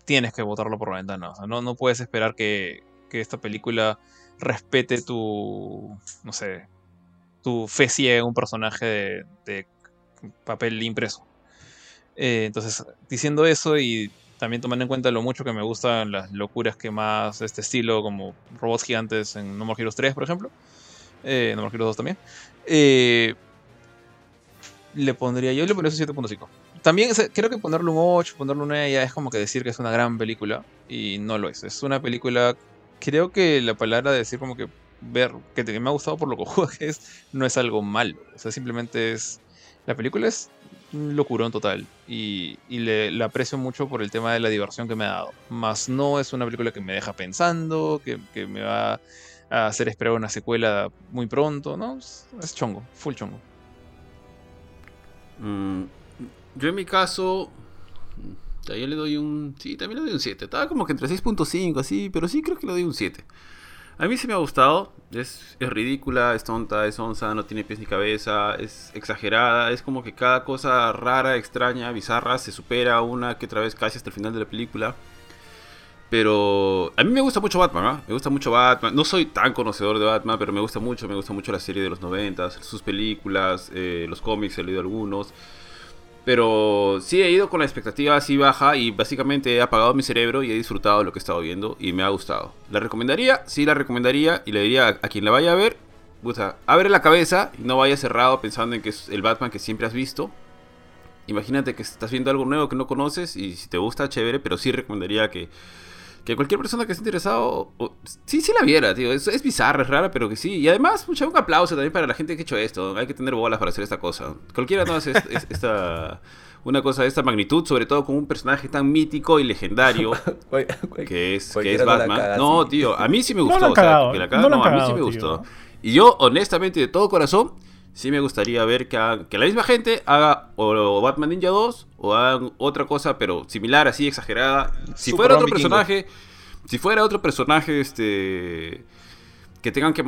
tienes que botarlo por la ventana. O sea, no, no puedes esperar que, que esta película respete tu, no sé, tu fe ciega en un personaje de, de papel impreso. Eh, entonces, diciendo eso y también tomando en cuenta lo mucho que me gustan las locuras que más este estilo, como robots gigantes en No More Heroes 3, por ejemplo, eh, No More Heroes 2 también, eh, le pondría, yo le pondría su 7.5. También creo que ponerle un 8, ponerle un 9 ya es como que decir que es una gran película y no lo es. Es una película, creo que la palabra de decir como que ver, que, me ha gustado por lo (laughs) que es, no es algo malo. O sea, simplemente es, la película es un locurón total y, y le, la aprecio mucho por el tema de la diversión que me ha dado. Más no es una película que me deja pensando, que, que me va a hacer esperar una secuela muy pronto, ¿no? Es, chongo, full chongo.
Mm, yo en mi caso, yo le doy un... Sí, también le doy un 7. Estaba como que entre 6.5, así, pero sí creo que le doy un 7. A mí sí me ha gustado. Es, ridícula, es tonta, es onza, no tiene pies ni cabeza, es exagerada. Es como que cada cosa rara, extraña, bizarra se supera una que otra vez casi hasta el final de la película. Pero a mí me gusta mucho Batman, ¿ah? Me gusta mucho Batman. No soy tan conocedor de Batman, pero me gusta mucho. Me gusta mucho la serie de los 90, sus películas, eh, los cómics, he leído algunos. Pero sí he ido con la expectativa así baja y básicamente he apagado mi cerebro y he disfrutado lo que he estado viendo y me ha gustado. ¿La recomendaría? Sí, la recomendaría y le diría a, quien la vaya a ver, puta, abre la cabeza y no vaya cerrado pensando en que es el Batman que siempre has visto. Imagínate que estás viendo algo nuevo que no conoces y si te gusta, chévere, pero sí recomendaría que, que cualquier persona que esté interesado, o- sí, sí la viera, tío. Es, es bizarra, es rara, pero que sí. Y además, mucha un aplauso también para la gente que ha hecho esto. Hay que tener bolas para hacer esta cosa. Cualquiera no hace es- es- esta, (laughs) una cosa de esta magnitud, sobre todo con un personaje tan mítico y legendario (laughs) que es, que es
no
Batman.
caga
no, tío, a mí sí me
No
gustó.
la han
o sea, que la
no
cagan,
la han
no, a mí sí me
tío.
gustó. Y yo, honestamente, de todo corazón, sí me gustaría ver que, hagan- que la misma gente haga o Batman Ninja 2 o hagan otra cosa, pero similar, así, exagerada. Si fuera otro
vikingo.
personaje, si fuera otro personaje, este... Que tengan que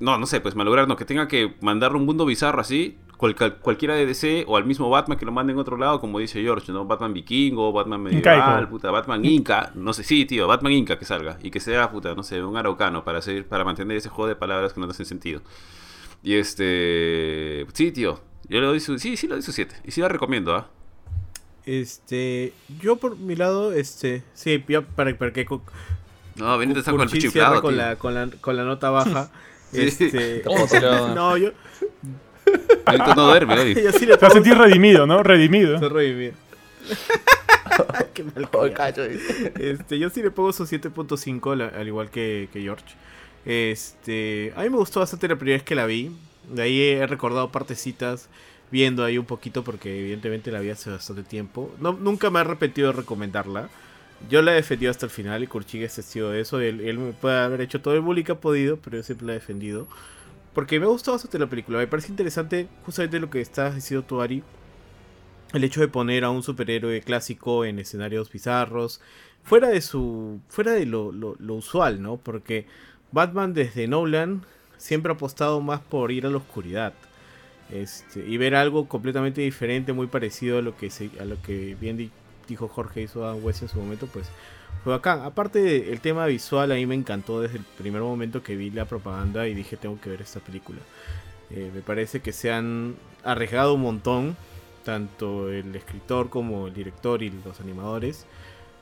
no, no sé, pues malograr, no, que tengan que mandarle un mundo bizarro así, cual- cual- cualquiera de DC o al mismo Batman que lo manden a otro lado, como dice George, ¿no? Batman vikingo, Batman medieval,
Incaico.
puta, Batman Inca, no sé, sí, tío, Batman Inca que salga y que sea, puta, no sé, un araucano para seguir, para mantener ese juego de palabras que no hacen sentido. Y este, sí, tío, yo le doy su, sí, sí le doy su 7 y sí la recomiendo, ¿ah?
Este, yo por mi lado, este, sí, ya para, para que co-
No, Benito está con el inflado,
con la, con, la, con la nota baja. (laughs)
Sí.
este, (laughs)
Oh, será-
no, yo,
Benito no duerme hoy. (laughs)
yo sí le
Te vas a sentir redimido, ¿no? Redimido.
Se redimir. Qué mal
Oh, cacho.
Este, yo sí le pongo su 7.5, al, al igual que, que George. Este, a mí me gustó bastante la primera vez que la vi. De ahí he recordado partecitas viendo ahí un poquito porque evidentemente la vi hace bastante tiempo. No, nunca me he arrepentido de recomendarla. Yo la he defendido hasta el final y Kurchig es testigo de eso. Él, él puede haber hecho todo el bullying que ha podido, pero yo siempre la he defendido. Porque me ha gustado bastante la película. Me parece interesante justamente lo que estás diciendo tú, Ari. El hecho de poner a un superhéroe clásico en escenarios bizarros. Fuera de su. fuera de lo- lo usual, ¿no? Porque Batman desde Nolan siempre ha apostado más por ir a la oscuridad. Este, y ver algo completamente diferente, muy parecido a lo que se, a lo que bien di- dijo Jorge hizo Adam West en su momento, pues fue bacán. Aparte el tema visual a mí me encantó desde el primer momento que vi la propaganda y dije tengo que ver esta película. Eh, me parece que se han arriesgado un montón, tanto el escritor como el director y los animadores.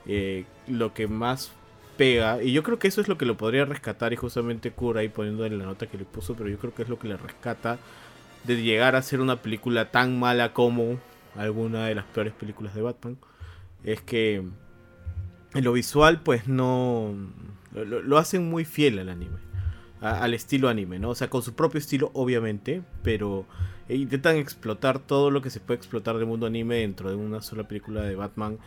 Eh, lo que más pega, y yo creo que eso es lo que lo podría rescatar, y justamente Cura ahí poniéndole la nota que le puso, pero yo creo que es lo que le rescata de llegar a ser una película tan mala como alguna de las peores películas de Batman, es que en lo visual pues no lo, hacen muy fiel al anime, al estilo anime, ¿no? O sea, con su propio estilo obviamente, pero intentan explotar todo lo que se puede explotar del mundo anime dentro de una sola película de Batman.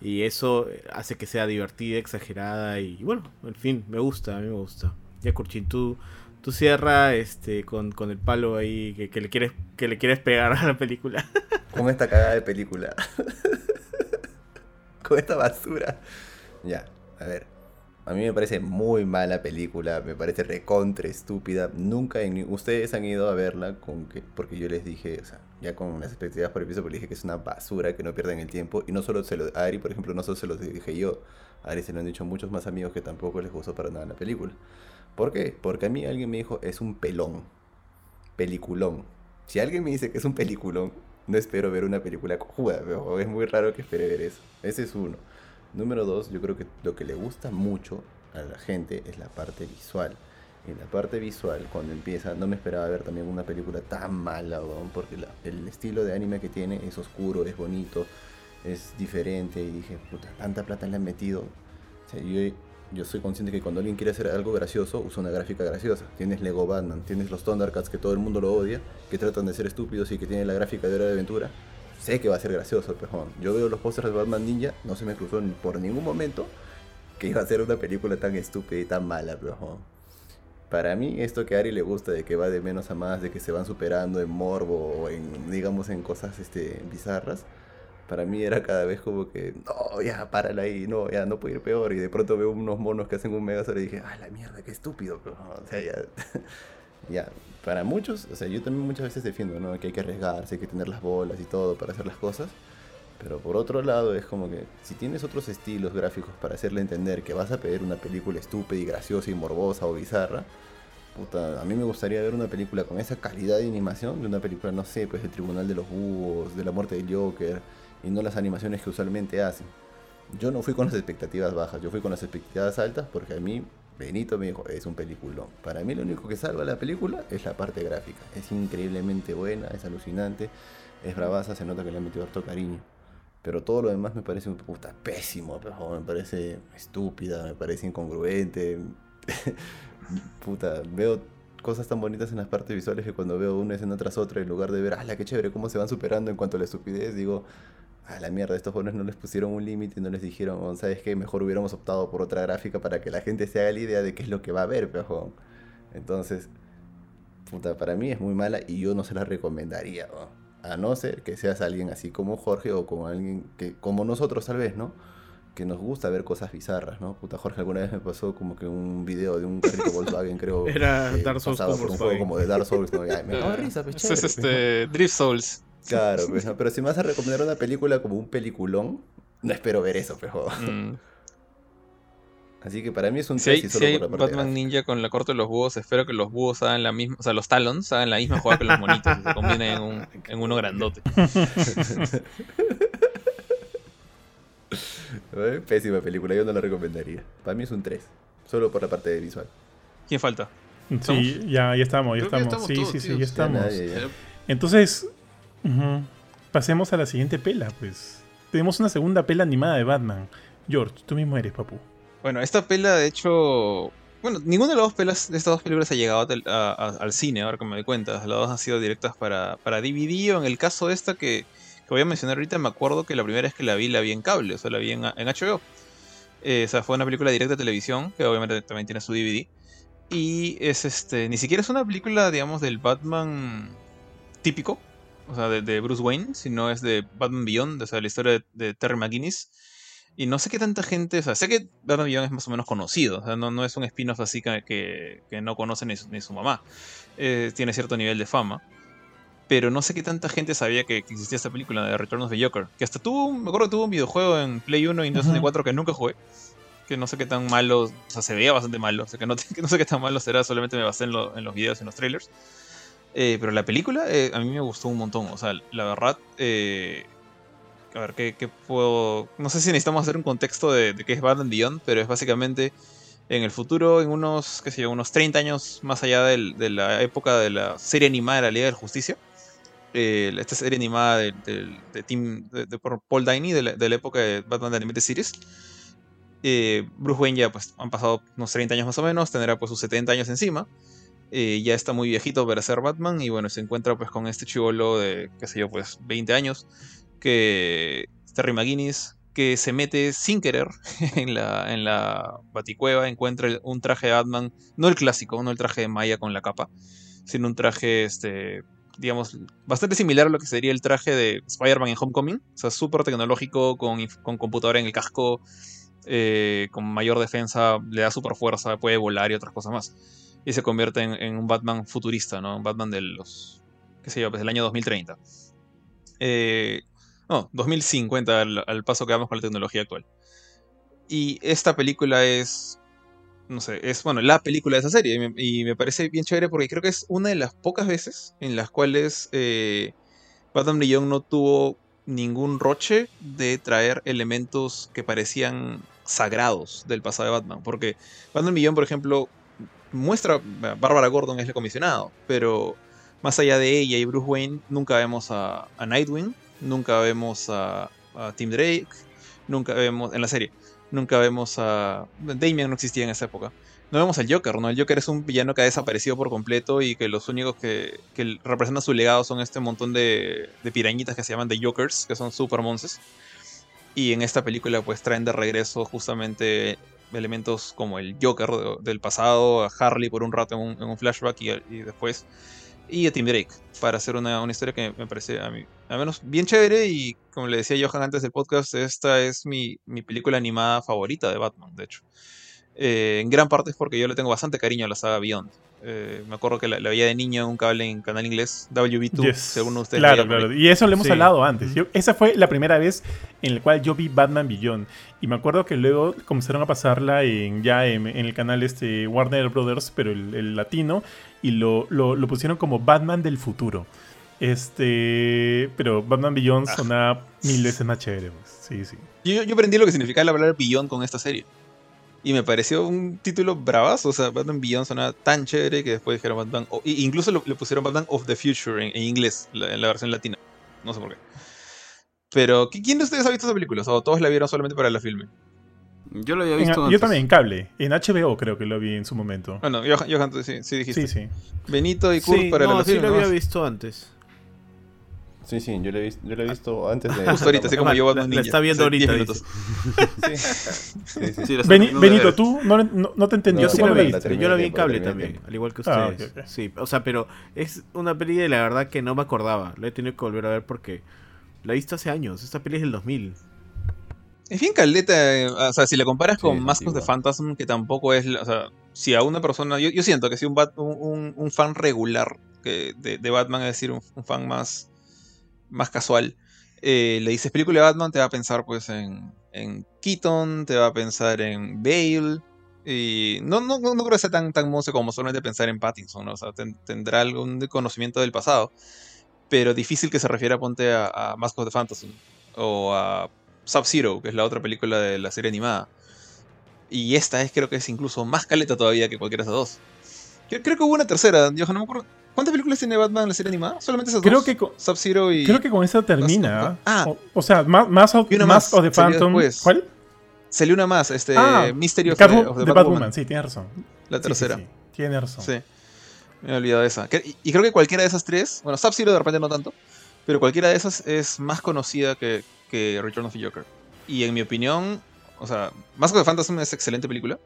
Y eso hace que sea divertida, exagerada y bueno, en fin, me gusta, a mí me gusta. Ya Kurchin, tú, tú cierra este, con, con el palo ahí que, le quieres, que le quieres pegar a la película. (laughs)
Con esta cagada de película. (laughs) Con esta basura. Ya, a ver. A mí me parece muy mala película, me parece recontra estúpida. Nunca en ustedes han ido a verla con que porque yo les dije, o sea, ya con las expectativas por el piso, porque les dije que es una basura, que no pierdan el tiempo. Y no solo se lo a Ari, por ejemplo, no solo se lo dije yo. A Ari se lo han dicho muchos más amigos que tampoco les gustó para nada la película. ¿Por qué? Porque a mí alguien me dijo, es un pelón. Peliculón. Si alguien me dice que es un peliculón, no espero ver una película cojuda, pero es muy raro que espere ver eso. Ese es uno. Número dos, yo creo que lo que le gusta mucho a la gente es la parte visual. En la parte visual, cuando empieza, no me esperaba ver también una película tan mala, weón, porque la- el estilo de anime que tiene es oscuro, es bonito, es diferente. Y dije, puta, tanta plata le han metido. Yo, yo soy consciente que cuando alguien quiere hacer algo gracioso, usa una gráfica graciosa. Tienes Lego Batman, tienes los Thundercats que todo el mundo lo odia, que tratan de ser estúpidos y que tienen la gráfica de Hora de Aventura. Sé que va a ser gracioso, pejón. Yo veo los pósters de Batman Ninja, no se me cruzó por ningún momento que iba a ser una película tan estúpida y tan mala, pejón. Para mí, esto que a Ari le gusta, de que va de menos a más, de que se van superando en morbo o en, digamos, en cosas este, bizarras, para mí era cada vez como que, no, ya, párala ahí, no, ya, no puede ir peor. Y de pronto veo unos monos que hacen un megazord y dije, ah, la mierda, qué estúpido, pero, o sea, ya, (laughs) ya, para muchos, o sea, yo también muchas veces defiendo, ¿no? Que hay que arriesgarse, hay que tener las bolas y todo para hacer las cosas. Pero por otro lado, es como que si tienes otros estilos gráficos para hacerle entender que vas a pedir una película estúpida y graciosa y morbosa o bizarra, puta, a mí me gustaría ver una película con esa calidad de animación, de una película, no sé, pues el Tribunal de los Búhos, de la muerte del Joker, y no las animaciones que usualmente hacen. Yo no fui con las expectativas bajas, yo fui con las expectativas altas porque a mí Benito me dijo, es un peliculón. Para mí lo único que salva la película es la parte gráfica. Es increíblemente buena, es alucinante, es bravaza, se nota que le han metido harto cariño. Pero todo lo demás me parece puta pésimo, pero me parece estúpida, me parece incongruente. (laughs) puta, veo cosas tan bonitas en las partes visuales que cuando veo una escena tras otra, en lugar de ver, la que chévere, cómo se van superando en cuanto a la estupidez, digo, a la mierda, estos jóvenes no les pusieron un límite y no les dijeron, "Oh, ¿sabes qué? Mejor hubiéramos optado por otra gráfica para que la gente se haga la idea de qué es lo que va a ver, Entonces, puta, para mí es muy mala y yo no se la recomendaría, ¿no? A no ser que seas alguien así como Jorge o como alguien que, como nosotros tal vez, ¿no? Que nos gusta ver cosas bizarras, ¿no? Puta, Jorge alguna vez me pasó como que un video de un carrito Volkswagen, creo. (laughs)
Era
que
Dark Souls
por un
Volkswagen.
juego como de Dark Souls, ¿no? Ya, me daba risa, pues,
Ese es
chévere, pues, ¿no?
este Drift Souls.
Claro, pues, (laughs) ¿no? pero si me vas a recomendar una película como un peliculón, no espero ver eso, pero.
Mm.
Así que para mí es un
Si
3
hay,
y
si
solo
hay
por la parte
Batman. Ninja con la corte de los búhos, espero que los búhos hagan la misma, o sea, los talons hagan la misma jugada que los monitos y se combinen en, un, (laughs) en uno grandote. (laughs)
Pésima película, yo no la recomendaría. Para mí es un 3, solo por la parte de visual.
¿Quién falta?
Sí, ya, ya estamos, ya estamos.
estamos
Sí,
todos,
sí, sí, ya
Ya
estamos.
nadie- ya.
Entonces, pasemos a la siguiente pela, pues. Tenemos una segunda pela animada de Batman. George, tú mismo eres, papu.
Bueno, esta pela, de hecho. Bueno, ninguna de las dos pelas de estas dos películas ha llegado al cine, ahora que me doy cuenta. Las dos han sido directas para, para DVD. O en el caso de esta que, que voy a mencionar ahorita, me acuerdo que la primera vez que la vi, la vi en cable, o sea, la vi en, en HBO. Eh, o sea, fue una película directa de televisión, que obviamente también tiene su DVD. Y es este. Ni siquiera es una película, digamos, del Batman típico. O sea, de, de Bruce Wayne, sino es de Batman Beyond, o sea, la historia de, de Terry McGuinness. Y no sé qué tanta gente, o sea, sé que Beyond es más o menos conocido, o sea, no, no es un spin-off así que, que, que no conoce ni su, ni su mamá. Eh, tiene cierto nivel de fama. Pero no sé qué tanta gente sabía que, que existía esta película de Return of the Joker. Que hasta tuvo, me acuerdo que tuvo un videojuego en Play 1 y Nintendo 64 que nunca jugué. Que no sé qué tan malo, o sea, se veía bastante malo. O sea, que no, (laughs) que no sé qué tan malo será, solamente me basé en, lo- en los videos y en los trailers. Eh, pero la película eh, a mí me gustó un montón. O sea, la verdad, eh, a ver, ¿qué, puedo...? No sé si necesitamos hacer un contexto de, de qué es Batman Beyond, pero es básicamente en el futuro, en unos, qué sé yo, unos 30 años más allá de la época de la serie animada de la Liga de la Justicia. eh, esta serie animada de, de de, de por Paul Dini de de la época de Batman de Animated Series. Eh, Bruce Wayne ya pues han pasado unos 30 años más o menos, tendrá pues sus 70 años encima. eh, ya está muy viejito para ser Batman y bueno, se encuentra pues con este chivolo de, qué sé yo, pues 20 años, que Terry McGuinness, que se mete sin querer (laughs) en la, en la baticueva, encuentra un traje de Batman, no el clásico, no el traje de Maya con la capa, sino un traje, este, digamos, bastante similar a lo que sería el traje de Spider-Man en Homecoming, o sea, súper tecnológico, con, con computadora en el casco, eh, con mayor defensa, le da super fuerza, puede volar y otras cosas más. Y se convierte en, en un Batman futurista, ¿no? Un Batman de los, qué sé yo, pues del año 2030. Eh, no, 2050 al, al paso que vamos con la tecnología actual. Y esta película es, no sé, es, bueno, la película de esa serie. Y me, parece bien chévere porque creo que es una de las pocas veces en las cuales eh, Batman Beyond no tuvo ningún roche de traer elementos que parecían sagrados del pasado de Batman. Porque Batman Beyond, por ejemplo, muestra, Bárbara Gordon es el comisionado, pero más allá de ella y Bruce Wayne, nunca vemos a Nightwing, nunca vemos a, a Tim Drake, nunca vemos, en la serie, nunca vemos a... Damian no existía en esa época. No vemos al Joker, ¿no? El Joker es un villano que ha desaparecido por completo y que los únicos que, que representan su legado son este montón de, de pirañitas que se llaman The Jokers, que son super monces. Y en esta película pues traen de regreso justamente elementos como el Joker de- del pasado, a Harley por un rato en un, flashback y después, y a Tim Drake, para hacer una, una historia que me parece a mí, al menos bien chévere y como le decía Johan antes del podcast, esta es mi, mi película animada favorita de Batman, de hecho. Eh, en gran parte es porque yo le tengo bastante cariño a la saga Beyond. Eh, me acuerdo que la, la veía de niño en un cable en canal inglés, WB2,
Yes.
según ustedes.
Claro, claro. Y eso lo hemos
Sí.
hablado antes. Yo- esa fue la primera vez en la cual yo vi Batman Beyond. Y me acuerdo que luego comenzaron a pasarla en ya en, en el canal este Warner Brothers, pero el, el latino, y lo, lo- lo pusieron como Batman del futuro. Este, pero Batman Beyond
Ah.
sonaba mil veces más chévere. pues. Sí, sí.
Yo, yo aprendí lo que significaba la palabra Beyond con esta serie. Y me pareció un título bravazo. O sea, Batman Beyond sonaba tan chévere que después dijeron Batman. o- y- incluso lo- le pusieron Batman of the Future en, en inglés, la- en la versión latina. No sé por qué. Pero, ¿qui- ¿quién de ustedes ha visto esa película? O todos la vieron solamente para la filme.
Yo lo había
En-
visto
yo
antes.
también en cable. En HBO creo que lo vi en su momento.
Bueno, Johan, Johan, sí, sí dijiste.
Sí, sí.
Benito y Kurt
Sí,
para
no,
la
sí
filme.
lo había visto antes.
Sí, sí, yo lo he visto, yo lo he visto antes de.
Justo ahorita, así como yo
la-
Batman
la
Ninja.
está viendo
hace 10
ahorita.
Sí, sí, sí.
La
Beni-
de
Benito. ¿tú no, no, no te entendió?
Yo
No,
¿Tú
sí
la
vi,
la
yo lo vi en cable también,
tiempo.
al igual que
Ah,
ustedes. Sí, o sea, pero es una peli de la verdad que no me acordaba. La he tenido que volver a ver porque la he visto hace años. Esta peli es del 2000.
Es bien caleta, eh, o sea, si la comparas
Sí,
con
es
Mask of the
antigua.
Phantasm, que tampoco es, la- o sea, si a una persona, yo, yo siento que si un, Bat- un, un- un fan regular que de, de Batman, es decir, un, un fan más, más casual, eh, le dices película de Batman, te va a pensar pues en, en Keaton, te va a pensar en Bale, y no, no, no creo que sea tan, tan monce como solamente pensar en Pattinson, o sea, ten- tendrá algún conocimiento del pasado, pero difícil que se refiera, ponte a, a Mask of the Phantasm, o a Sub-Zero, que es la otra película de la serie animada. Y esta es, creo que es incluso más caleta todavía que cualquiera de esas dos. Yo creo que hubo una tercera, Johan, no me acuerdo. ¿Cuántas películas tiene Batman en la serie animada? Solamente esas
Creo
dos.
que con-
Sub-Zero y.
Creo que con esa termina.
Of- ah.
o, o sea, más, más,
Y una más,
of the Phantom. ¿Cuál?
Salió una más, este.
Ah,
Mystery of, the, of the
de
Batwoman.
Batwoman, sí, tienes razón.
La
Sí, sí,
tercera.
sí, Tienes razón.
Sí. Me he olvidado de esa. Y creo que cualquiera de esas tres, bueno, Sub-Zero de repente no tanto, pero cualquiera de esas es más conocida que, que Return of the Joker. Y en mi opinión, o sea, Mask of the Phantasm es excelente película,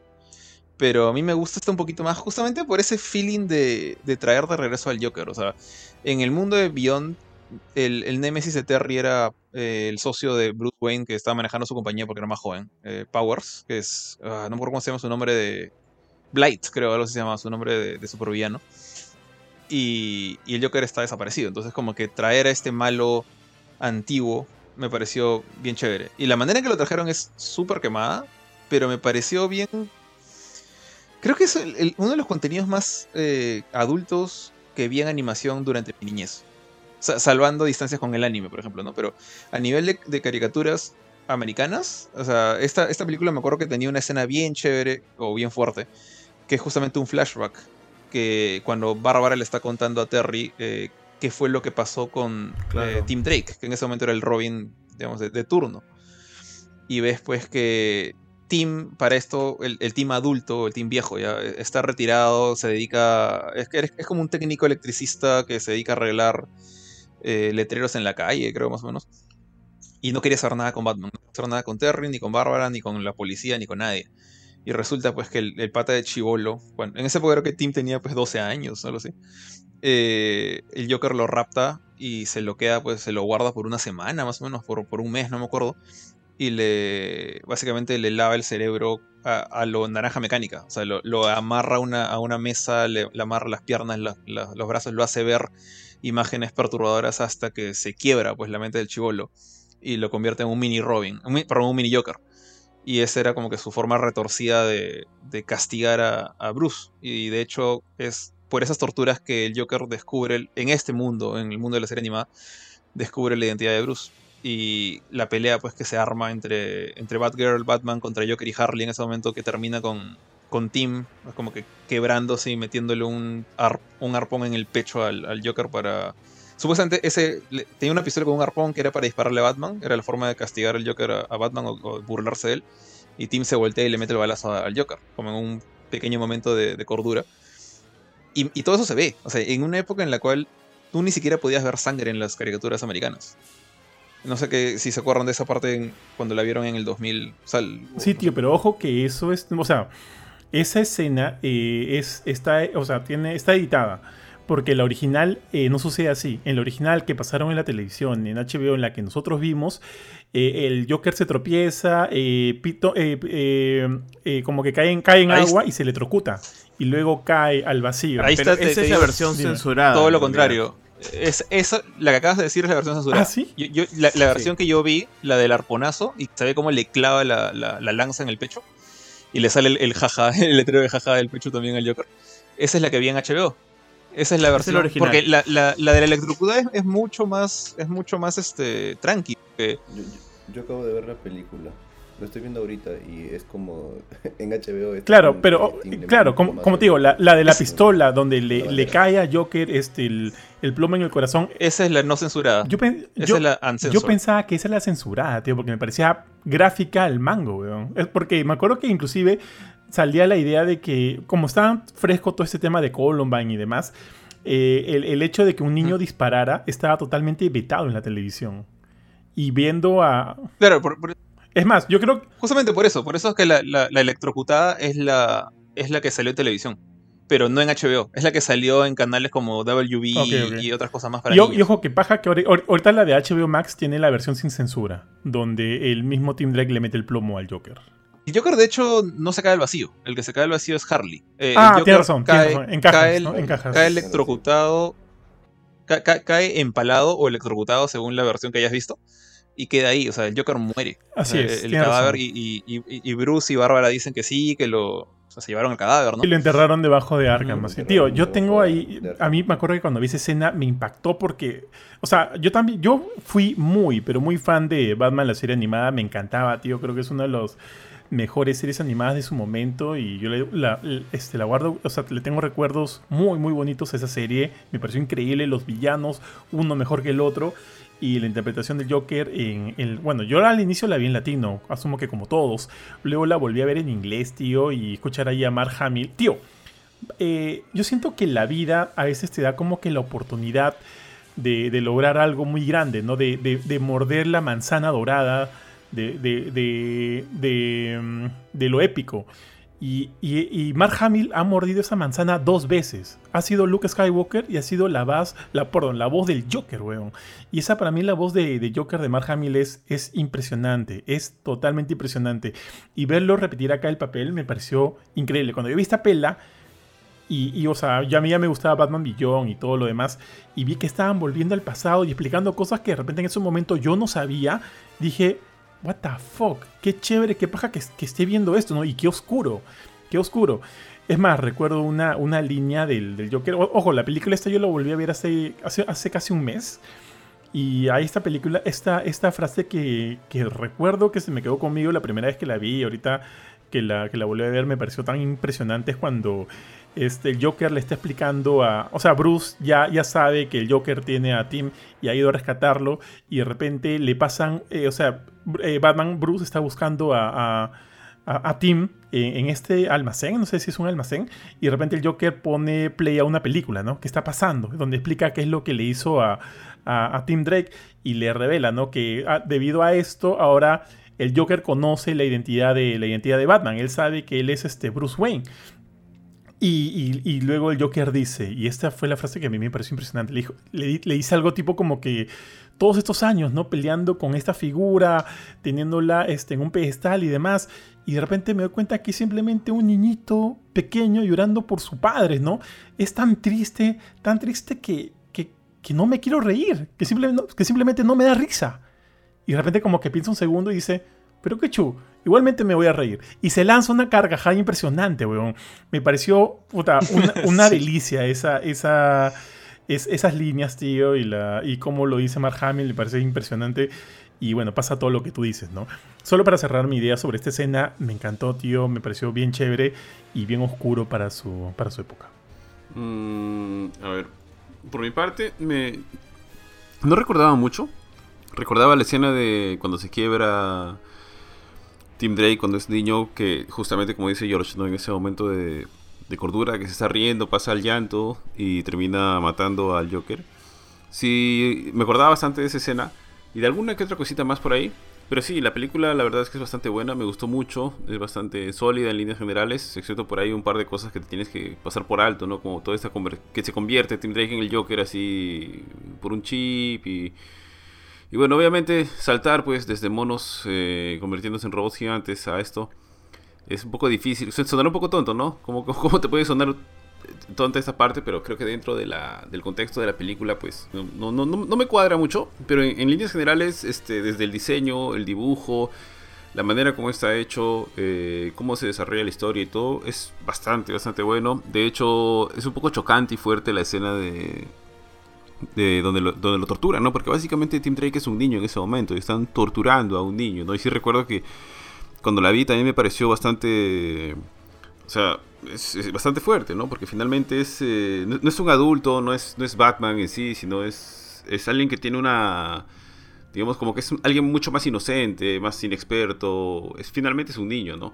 pero a mí me gusta esta un poquito más justamente por ese feeling de, de traer de regreso al Joker. O sea, en el mundo de Beyond, el, el Nemesis de Terry era eh, el socio de Bruce Wayne que estaba manejando su compañía porque era más joven, eh, Powers, que es, ah, no me acuerdo cómo se llama su nombre de, Blight, creo, algo se llama su nombre de, de supervillano. Y, y el Joker está desaparecido. Entonces, como que traer a este malo antiguo me pareció bien chévere. Y la manera en que lo trajeron es súper quemada, pero me pareció bien. Creo que es el- el- uno de los contenidos más eh, adultos que vi en animación durante mi niñez. Sa- salvando distancias con el anime, por ejemplo, ¿no? Pero a nivel de, de caricaturas, americanas. O sea, esta, esta película me acuerdo que tenía una escena bien chévere o bien fuerte, que es justamente un flashback, que cuando Bárbara le está contando a Terry eh, qué fue lo que pasó con
Claro.
eh, Tim Drake, que en ese momento era el Robin, digamos, de, de turno. Y ves pues que Tim, para esto, el, el team adulto, el team viejo, ya eh, está retirado, se dedica, es, es, como un técnico electricista que se dedica a arreglar eh, letreros en la calle, creo más o menos. Y no quería hacer nada con Batman, no quería hacer nada con Terry, ni con Bárbara, ni con la policía, ni con nadie. Y resulta pues que el, el pata de Chivolo, bueno, en ese creo que Tim tenía pues 12 años, algo así. Eh, el Joker lo rapta y se lo queda, pues se lo guarda por una semana, más o menos, por, por un mes, no me acuerdo. Y le básicamente le lava el cerebro a, a lo naranja mecánica. O sea, lo, amarra a una, mesa, le, amarra las piernas, los brazos, lo hace ver imágenes perturbadoras hasta que se quiebra pues la mente del chivolo y lo convierte en un mini Robin, un, un mini Joker. Y esa era como que su forma retorcida de, castigar a, a Bruce. Y de hecho es por esas torturas que el Joker descubre en este mundo, en el mundo de la serie animada, descubre la identidad de Bruce. Y la pelea pues que se arma entre, entre Batgirl, Batman contra Joker y Harley en ese momento que termina con, con Tim, pues, como que quebrándose y metiéndole un, ar- un arpón en el pecho al, al Joker para... Supuestamente ese le- tenía una pistola con un arpón que era para dispararle a Batman, era la forma de castigar al Joker a, a Batman o, o burlarse de él. Y Tim se voltea y le mete el balazo al Joker, como en un pequeño momento de, de cordura. Y, y todo eso se ve, o sea, en una época en la cual tú ni siquiera podías ver sangre en las caricaturas americanas. No sé que, si se acuerdan de esa parte en- cuando la vieron en el 2000. o sea, el-
Sí, tío, pero ojo que eso es. O sea, esa escena eh, es, está, o sea, tiene, está editada. Porque la original eh, no sucede así. En la original que pasaron en la televisión, en HBO, en la que nosotros vimos, eh, el Joker se tropieza, eh, pito- eh, eh, eh, como que cae en, cae en
Ahí
agua y se electrocuta. Y luego cae al vacío.
Ahí
Pero
está,
esa
te
es la versión
dime.
censurada.
todo lo contrario. Es, eso, la que acabas de decir es la versión censurada.
¿Ah, sí?
Yo- yo- la, la versión que yo vi, la del arponazo, y se ve cómo le clava la, la- la lanza en el pecho. Y le sale el, el jaja, (laughs) el letrero de jaja del pecho también al Joker. Esa es la que vi en HBO. Esa es la versión.
original.
Porque la, la, la de la electrocutada es, es mucho más. Es mucho más este. tranqui. que-
yo- yo acabo de ver la película. Lo estoy viendo ahorita y es como (laughs) en HBO. es
Claro, pero, claro, como, como te digo, la, la de la pistola donde le, le cae a Joker este, el, el plomo en el corazón.
Esa es la no censurada.
Yo, pen-
esa
yo-
es la
Yo pensaba que esa era la censurada, tío, porque me parecía gráfica al mango, weón. Es porque me acuerdo que inclusive salía la idea de que, como estaba fresco todo este tema de Columbine y demás, eh, el, el hecho de que un niño disparara estaba totalmente vetado en la televisión. Y viendo a...
Claro, por- por-
Es más, yo creo...
Justamente por eso, por eso es que la, la- la electrocutada es la, es la que salió en televisión. Pero no en HBO, es la que salió en canales como WB
Ok, ok.
y otras cosas más para
Y,
niños.
y ojo, que paja que ahori- ahor- ahorita la de HBO Max tiene la versión sin censura, donde el mismo Tim Drake le mete el plomo al Joker.
El Joker, de hecho, no se cae al vacío. El que se cae al vacío es Harley. Eh,
Ah, tienes razón,
cae,
razón. En cajas,
cae,
¿no? En cajas.
cae electrocutado. ca- ca- cae empalado o electrocutado según la versión que hayas visto. Y queda ahí. O sea, el Joker muere.
Así
O sea,
es,
El cadáver. Y, y- Bruce y Bárbara dicen que sí, que lo. O sea, se llevaron el cadáver, ¿no?
Y lo enterraron debajo de Arkham. Así. Tío, yo tengo ahí. A mí me acuerdo que cuando vi esa escena me impactó porque. O sea, yo también. Yo fui muy, pero muy fan de Batman, la serie animada. Me encantaba, tío. Creo que es una de las mejores series animadas de su momento. Y yo le- la, este, la guardo. O sea, le tengo recuerdos muy, muy bonitos a esa serie. Me pareció increíble. Los villanos, uno mejor que el otro. Y la interpretación del Joker en el. Bueno, yo al inicio la vi en latino, asumo que como todos. Luego la volví a ver en inglés, tío, y escuchar ahí a Mark Hamill. Tío, eh, yo siento que la vida a veces te da como que la oportunidad de, de lograr algo muy grande, ¿no? De, de- de morder la manzana dorada, de, de, mm, de lo épico. Y, y- y Mark Hamill ha mordido esa manzana dos veces. Ha sido Luke Skywalker y ha sido la voz, la, perdón, la voz del Joker, weón. Y esa para mí la voz de, de Joker de Mark Hamill es, es impresionante, es totalmente impresionante. Y verlo repetir acá el papel me pareció increíble. Cuando yo vi esta pela, y, y, o sea, ya a mí ya me gustaba Batman Beyond y todo lo demás, y vi que estaban volviendo al pasado y explicando cosas que de repente en ese momento yo no sabía, dije, what the fuck, qué chévere, qué paja que, esté viendo esto, ¿no? Y qué oscuro, qué oscuro. Es más, recuerdo una, una línea del, del Joker. Ojo, la película esta yo la volví a ver hace, hace, hace casi un mes. Y hay esta película, esta, esta frase que, que recuerdo que se me quedó conmigo la primera vez que la vi, ahorita que la, que la volví a ver me pareció tan impresionante es cuando este, el Joker le está explicando a... O sea, Bruce ya, ya sabe que el Joker tiene a Tim y ha ido a rescatarlo y de repente le pasan... eh, o sea, eh, Batman, Bruce está buscando a, a, a- Tim en, en este almacén, no sé si es un almacén, y de repente el Joker pone play a una película, ¿no? ¿Qué está pasando? Donde explica qué es lo que le hizo a, a, a Tim Drake y le revela, ¿no? Que ah, debido a esto ahora el Joker conoce la identidad de la identidad de Batman. Él sabe que él es este Bruce Wayne. Y, luego el Joker dice, y esta fue la frase que a mí me pareció impresionante, le, dijo- le, di- le dice algo tipo como que todos estos años, ¿no? Peleando con esta figura, teniéndola este, en un pedestal y demás, y de repente me doy cuenta que es simplemente un niñito pequeño llorando por su padre, ¿no? Es tan triste, tan triste que, que, que no me quiero reír, que simplemente, que simplemente no me da risa. Y de repente como que piensa un segundo y dice, pero qué chu, igualmente me voy a reír. Y se lanza una carcajada impresionante, weón. Me pareció, puta, una, (laughs) una
Sí.
delicia esa, esa, es- esas líneas, tío, y, la, y cómo lo dice Mark Hamill, me parece impresionante. Y bueno, pasa todo lo que tú dices, ¿no? Solo para cerrar mi idea sobre esta escena, me encantó, tío, me pareció bien chévere y bien oscuro para su, para su época.
Mm, a ver, por mi parte, me. No recordaba mucho. Recordaba la escena de cuando se quiebra Tim Drake cuando es niño, que justamente como dice George, ¿no? en ese momento de, de cordura, que se está riendo, pasa al llanto y termina matando al Joker. Sí, me acordaba bastante de esa escena y de alguna que otra cosita más por ahí. Pero sí, la película la verdad es que es bastante buena, me gustó mucho, es bastante sólida en líneas generales, excepto por ahí un par de cosas que tienes que pasar por alto, ¿no? Como toda esta que se convierte Tim Drake en el Joker así por un chip y... Y bueno, obviamente saltar pues desde monos eh, convirtiéndose en robots gigantes a esto es un poco difícil, sonará un poco tonto, ¿no? ¿Cómo, cómo, te puede sonar tonta esta parte? Pero creo que dentro de la, del contexto de la película pues no, no, no, no- me cuadra mucho, pero en, en líneas generales este, desde el diseño, el dibujo, la manera como está hecho, eh, cómo se desarrolla la historia y todo es bastante, bastante bueno. De hecho es un poco chocante y fuerte la escena de... De donde lo, donde lo torturan, ¿no? Porque básicamente Tim Drake es un niño en ese momento y están torturando a un niño, ¿no? Y sí recuerdo que cuando la vi también me pareció bastante. O sea, es, bastante fuerte, ¿no? Porque finalmente es. eh, no, no es un adulto, no es, no es Batman en sí, sino es. Es alguien que tiene una. Digamos, como que es alguien mucho más inocente, más inexperto. Es, finalmente es un niño, ¿no?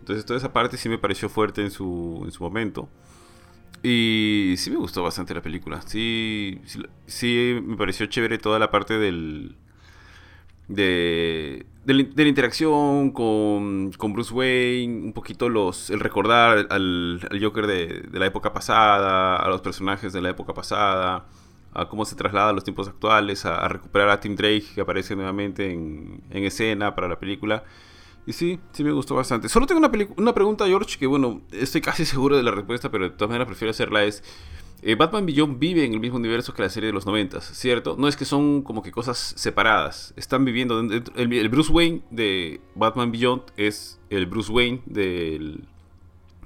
Entonces, toda esa parte sí me pareció fuerte en su, en su momento. Y sí me gustó bastante la película. Sí, sí, me pareció chévere toda la parte del. De, de, la, interacción con, con Bruce Wayne, un poquito los el recordar al, al Joker de, de la época pasada, a los personajes de la época pasada, a cómo se traslada a los tiempos actuales, a, a recuperar a Tim Drake que aparece nuevamente en, en escena para la película. Y sí, sí me gustó bastante. Solo tengo una, una pregunta, George, que bueno, estoy casi (laughs) seguro de la respuesta, pero de todas maneras prefiero hacerla. Es, eh, Batman Beyond vive en el mismo universo que la serie de los 90, ¿cierto? No es que son como que cosas separadas. Están viviendo dentro... El, el Bruce Wayne de Batman Beyond es el Bruce Wayne del-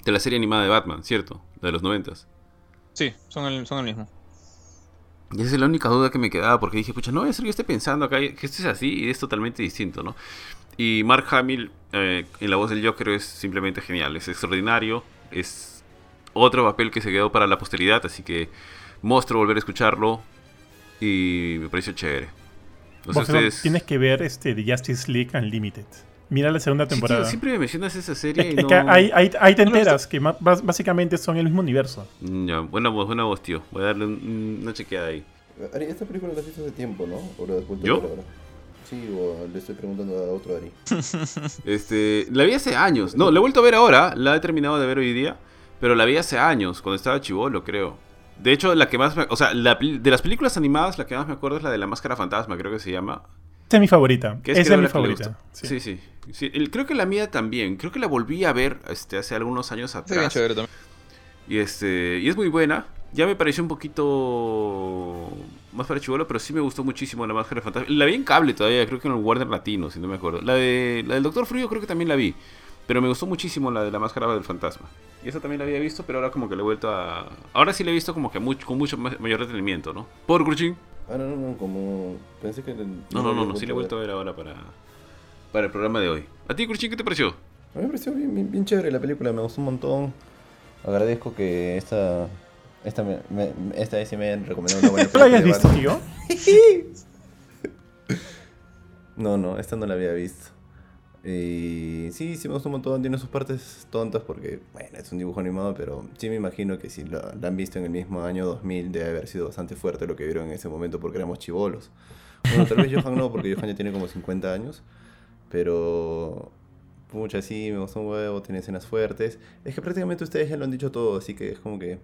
de la serie animada de Batman, ¿cierto? La de los 90.
Sí, son el, son el mismo.
Y esa es la única duda que me quedaba, porque dije, pucha, no voy a ser que esté pensando acá que esto es así y es totalmente distinto, ¿no? Y Mark Hamill eh, en la voz del Joker es simplemente genial, es extraordinario, es otro papel que se quedó para la posteridad, así que monstruo volver a escucharlo y me pareció chévere. No sé ustedes...
Tienes que ver este, The Justice League Unlimited. Mira la segunda
Sí, tío,
temporada.
siempre me mencionas esa serie
Es,
y
es
no...
que ahí, ahí- ahí te enteras que básicamente son el mismo universo.
Mm, Ya, buena voz, buena voz, tío. Voy a darle un- una chequeada ahí.
Ari, esta película la has visto hace tiempo, ¿no? ¿O la
¿Yo?
ahora? Sí, o le estoy preguntando a otro Ari. (laughs)
Este, la vi hace años. No, la he vuelto a ver ahora. La he terminado de ver hoy día. Pero la vi hace años, cuando estaba chivolo, creo. De hecho, la que más me... O sea, la de las películas animadas, la que más me acuerdo es la de la máscara fantasma, creo que se llama.
Esa es mi favorita.
Que
Esa es mi favorita. sí.
Sí, sí. sí. El- creo que la mía también. Creo que la volví a ver este, hace algunos años atrás.
chévere también.
Y este y es muy buena. Ya me pareció un poquito más para chivolo, pero sí me gustó muchísimo la máscara fantasma. La vi en cable todavía, creo que en el Warner Latino, si no me acuerdo. La de la del Doctor Frío creo que también la vi, pero me gustó muchísimo la de la máscara del fantasma. Y esa también la había visto, pero ahora como que la he vuelto a ahora sí la he visto como que mucho, con mucho ma- mayor detenimiento, ¿no? Por Cruchín.
Ah, no, no, no, como. Pensé que.
No, no, no, no, sí le he vuelto a ver ahora para, para el programa de hoy. ¿A ti, Kurchin, qué te pareció?
A mí me pareció bien, bien, bien chévere la película, me gustó un montón. Agradezco que esta. Esta, me, me- esta vez sí me hayan recomendado una buena
¿Tú (laughs) lo hayas
película
visto, tío? (laughs)
No, no, esta no la había visto. Y sí, sí me gustó un montón. Tiene sus partes tontas porque, bueno, es un dibujo animado, pero sí me imagino que si la, la han visto en el mismo año 2000 debe haber sido bastante fuerte lo que vieron en ese momento porque éramos chivolos. Bueno, tal vez Johan no, porque Johan ya tiene como 50 años. Pero, pucha, sí, me gustó un huevo, tiene escenas fuertes. Es que prácticamente ustedes ya lo han dicho todo, así que es como que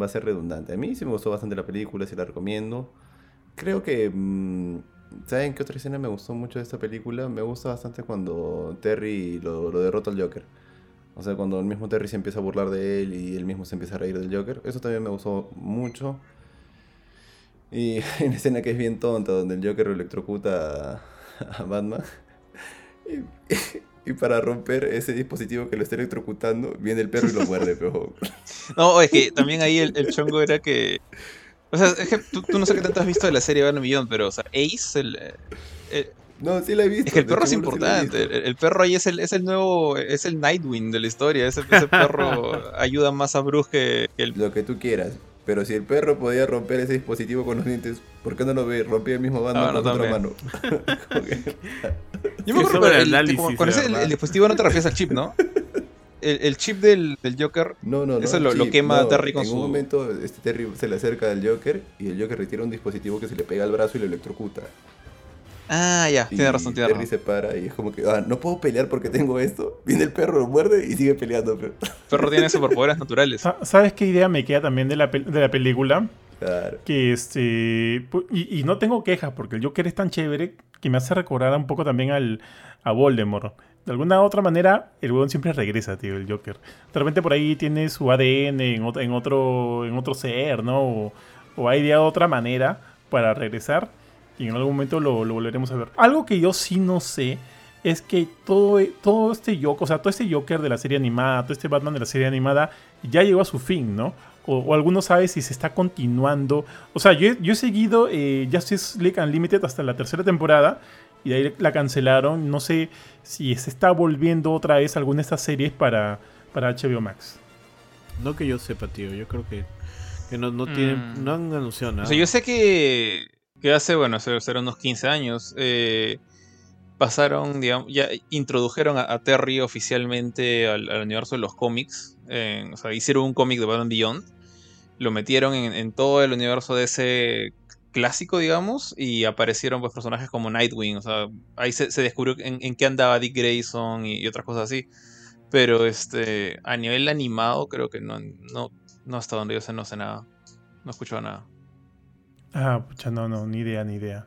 va a ser redundante. A mí sí me gustó bastante la película, sí la recomiendo. Creo que... mm, ¿Saben qué otra escena me gustó mucho de esta película? Me gusta bastante cuando Terry lo, derrota al Joker. O sea, cuando el mismo Terry se empieza a burlar de él y él mismo se empieza a reír del Joker. Eso también me gustó mucho. Y hay (laughs) una escena que es bien tonta, donde el Joker electrocuta a, a Batman. (laughs) y para romper ese dispositivo que lo está electrocutando, viene el perro y lo muerde, (laughs) pero...
No, es que también ahí el, el chongo era que. O sea, es que tú, tú no sé qué tanto has visto de la serie Batman Millón, pero, o sea, Ace, el, eh,
No, sí la he visto.
es que el perro es
sí
importante. el perro ahí es el, es el nuevo, es el Nightwing de la historia. Ese, ese perro (laughs) ayuda más a Bruce que, que el.
Lo que tú quieras. Pero si el perro podía romper ese dispositivo con los dientes, ¿por qué no lo ve? Rompía el mismo bando
Ah, no,
con otra mano. (laughs)
Yo me acuerdo que el- con- con ese, el, dispositivo no te refieres al chip, ¿no? El, el chip del, del Joker.
No, no, no.
Eso lo- lo quema
no,
Terry con
en
su-
un momento este Terry se le acerca al Joker y el Joker retira un dispositivo que se le pega al brazo y lo electrocuta.
Ah, ya, tiene razón, tiene
Terry
razón.
se para y es como que, ah, no puedo pelear porque tengo esto. Viene el perro, lo muerde y sigue peleando. Pero...
El perro tiene superpoderes naturales.
Sa- ¿Sabes qué idea me queda también de la, pel- de la película?
Claro.
Que este. Y, y no tengo quejas porque el Joker es tan chévere que me hace recordar un poco también al, a Voldemort. De alguna otra manera, el huevón siempre regresa, tío, el Joker. De repente por ahí tiene su ADN en, ot- en otro, en otro ser, ¿no? O, o hay de otra manera para regresar y en algún momento lo, lo volveremos a ver. Algo que yo sí no sé es que todo, todo este Joker, o sea, todo este Joker de la serie animada, todo este Batman de la serie animada ya llegó a su fin, ¿no? O, o alguno sabe si se está continuando. O sea, yo, he- yo he seguido eh, Justice League Unlimited hasta la tercera temporada y de ahí la cancelaron. No sé si se está volviendo otra vez alguna de estas series para, para HBO Max.
No que yo sepa, tío. Yo creo que, que no, no tienen,
Mm.
no han anunciado nada.
O sea, yo sé que, que hace, bueno, hace, unos 15 años, eh, pasaron, digamos, ya introdujeron a, Terry oficialmente al, universo de los cómics. o sea, hicieron un cómic de Batman Beyond. Lo metieron en, todo el universo de ese clásico, digamos, y aparecieron pues personajes como Nightwing. O sea, ahí se, descubrió en, qué andaba Dick Grayson y, otras cosas así. Pero este, a nivel animado, creo que no, no, no hasta donde yo sé, no sé nada. No he escuchado nada.
Ah, pucha, no, no, ni idea, ni idea.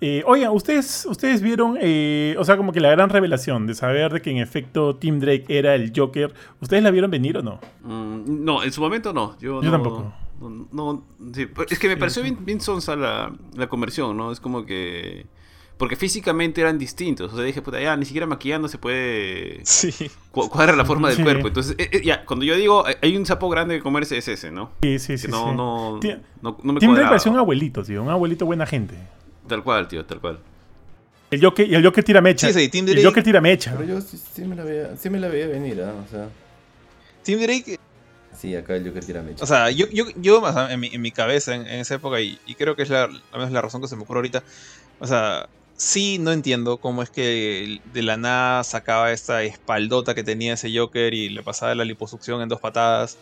Eh, oigan, ustedes, ustedes vieron, eh, o sea, como que la gran revelación de saber de que en efecto Tim Drake era el Joker. ¿Ustedes la vieron venir o no?
Mm, no, en su momento no. Yo,
Yo
no-
tampoco.
No, no, sí, es que me pareció bien, bien sonsa la, la conversión, ¿no? Es como que. Porque físicamente eran distintos. O sea, dije, puta, ya ni siquiera maquillando se puede (laughs)
Sí.
cu- cuadrar la forma del
Sí.
cuerpo. Entonces, eh, eh, ya, cuando yo digo, hay- hay un sapo grande que comerse es ese, ¿no?
Sí, sí, sí.
Que no,
sí.
no, no, no me
Tim Drake
cuadraba.
parecía un abuelito, tío, un abuelito buena gente.
Tal cual, tío, tal cual.
El Joker, y el Joker tira mecha.
Sí, sí, Tim
el
Drake-
Joker tira mecha.
Pero yo sí, sí me la veía, sí me la veía venir, ¿ah? O sea,
Tim Drake,
sí, acá el Joker tira mecha.
o sea, yo, yo, yo o sea, en, mi, en mi cabeza en, en esa época, y, y creo que es la, al menos la razón que se me ocurre ahorita, o sea, sí no entiendo cómo es que de la nada sacaba esta espaldota que tenía ese Joker y le pasaba la liposucción en dos patadas,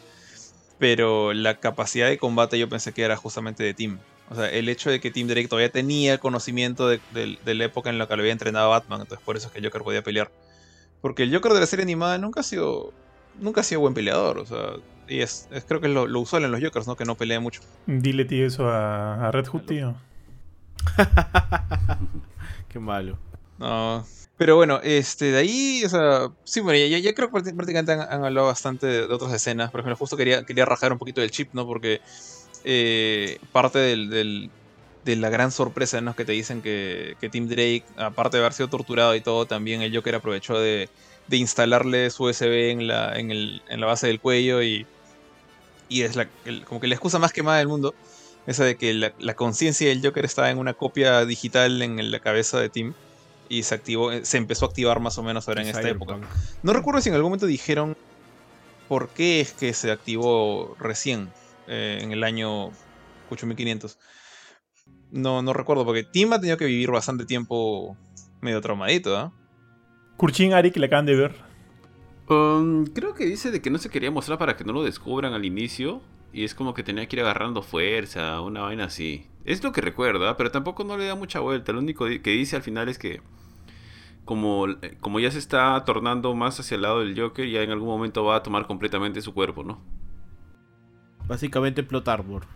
pero la capacidad de combate yo pensé que era justamente de Tim. O sea, el hecho de que Tim Drake todavía tenía el conocimiento de, de- de la época en la que lo había entrenado a Batman, entonces por eso es que el Joker podía pelear. Porque el Joker de la serie animada nunca ha sido nunca ha sido buen peleador, o sea, y es, es- creo que es lo, lo usual en los Jokers, ¿no? Que no pelee mucho.
Dile, tío, eso a, a Red Hood, tío. (laughs)
Qué malo.
No. Pero bueno, este, de ahí, o sea, sí, bueno, ya, creo que prácti- prácticamente han, hablado bastante de, otras escenas. Por ejemplo, justo quería, quería rajar un poquito del chip, ¿no? Porque eh, parte de la gran sorpresa, ¿no? Que te dicen que, que Tim Drake, aparte de haber sido torturado y todo, también el Joker aprovechó de, de instalarle su USB en la, en, el- en la base del cuello y, y es la, el- como que la excusa más quemada del mundo. Esa de que la, la conciencia del Joker estaba en una copia digital en la cabeza de Tim y se activó, eh, se empezó a activar más o menos ahora en esta época. No recuerdo si en algún momento dijeron por qué es que se activó recién eh, en el año 8500. No, no recuerdo, porque Tim ha tenido que vivir bastante tiempo medio traumadito, ¿ah?
Kurchin, Ari, que le acaban de ver.
Um, creo que dice de que no se quería mostrar para que no lo descubran al inicio. Y es como que tenía que ir agarrando fuerza, una vaina así. Es lo que recuerda, pero tampoco no le da mucha vuelta. Lo único que dice al final es que como, como ya se está tornando más hacia el lado del Joker, ya en algún momento va a tomar completamente su cuerpo, ¿no?
Básicamente Plot Arbor.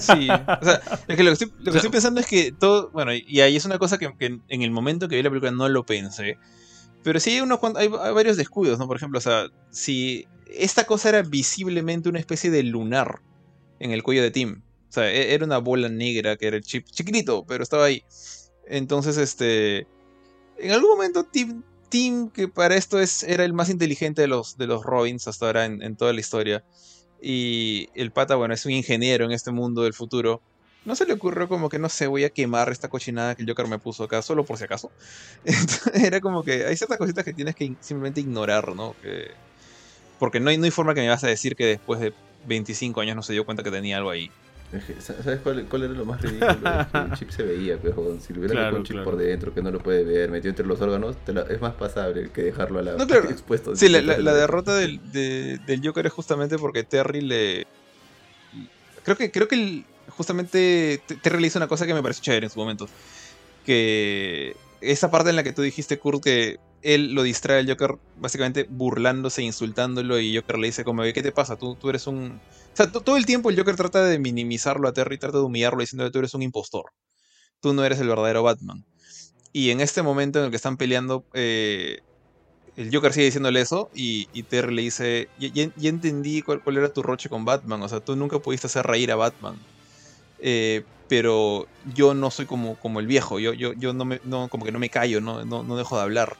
Sí, o sea, (laughs) lo que, estoy, pensando es que todo, bueno, y ahí es una cosa que, en el momento que vi la película no lo pensé, pero sí hay, unos, hay, varios descuidos, ¿no? Por ejemplo, o sea, si esta cosa era visiblemente una especie de lunar en el cuello de Tim, o sea, e, era una bola negra que era el chip chiquitito, pero estaba ahí. Entonces, este, en algún momento Tim, Tim que para esto es, era el más inteligente de los, de los Robins hasta ahora en toda la historia, y el pata, bueno, es un ingeniero en este mundo del futuro. No se le ocurrió como que, no sé, voy a quemar esta cochinada que el Joker me puso acá, solo por si acaso. (laughs) era como que hay ciertas cositas que tienes que simplemente ignorar, ¿no? Porque no hay, no hay forma que me vas a decir que después de 25 años no se dio cuenta que tenía algo ahí.
¿Sabes cuál, era lo más ridículo? (laughs) que el chip se veía, pero si lo hubiera un chip por dentro que no lo puede ver, metido entre los órganos, es más pasable que dejarlo a la (laughs) expuesto.
Sí, la, derrota del, del, Joker es justamente porque Terry le. Creo que, creo que justamente Terry le hizo una cosa que me pareció chévere en su momento. Que esa parte en la que tú dijiste, Kurt, que él lo distrae al Joker básicamente burlándose, insultándolo, y Joker le dice como, ¿qué te pasa? Tú, tú eres un... Todo el tiempo el Joker trata de minimizarlo a Terry, trata de humillarlo diciendo que tú eres un impostor. Tú no eres el verdadero Batman. Y en este momento en el que están peleando, eh, el Joker sigue diciéndole eso y, Terry le dice, ya, entendí cuál, cuál, era tu roche con Batman, o sea, tú nunca pudiste hacer reír a Batman. Eh, pero yo no soy como, como el viejo, yo, yo, yo no, me, no, como que no me callo, no, no, dejo de hablar.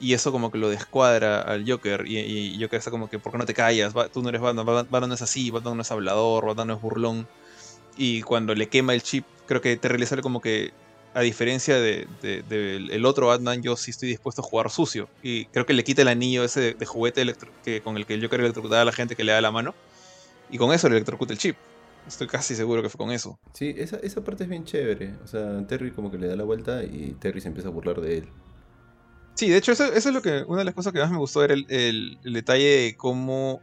Y eso como que lo descuadra al Joker. Y, y, Joker está como que, ¿por qué no te callas? Tú no eres Batman, Batman no es así, Batman no es hablador, Batman no es burlón. Y cuando le quema el chip, creo que te le sale como que, a diferencia del de, otro Batman, yo sí estoy dispuesto a jugar sucio. Y creo que le quita el anillo ese de, juguete que, con el que el Joker electrocutaba a la gente que le da la mano. Y con eso le electrocuta el chip. Estoy casi seguro que fue con eso.
Sí, esa, esa parte es bien chévere. O sea, Terry como que le da la vuelta y Terry se empieza a burlar de él.
Sí, de hecho, eso, eso es lo que. Una de las cosas que más me gustó era el, el, detalle de cómo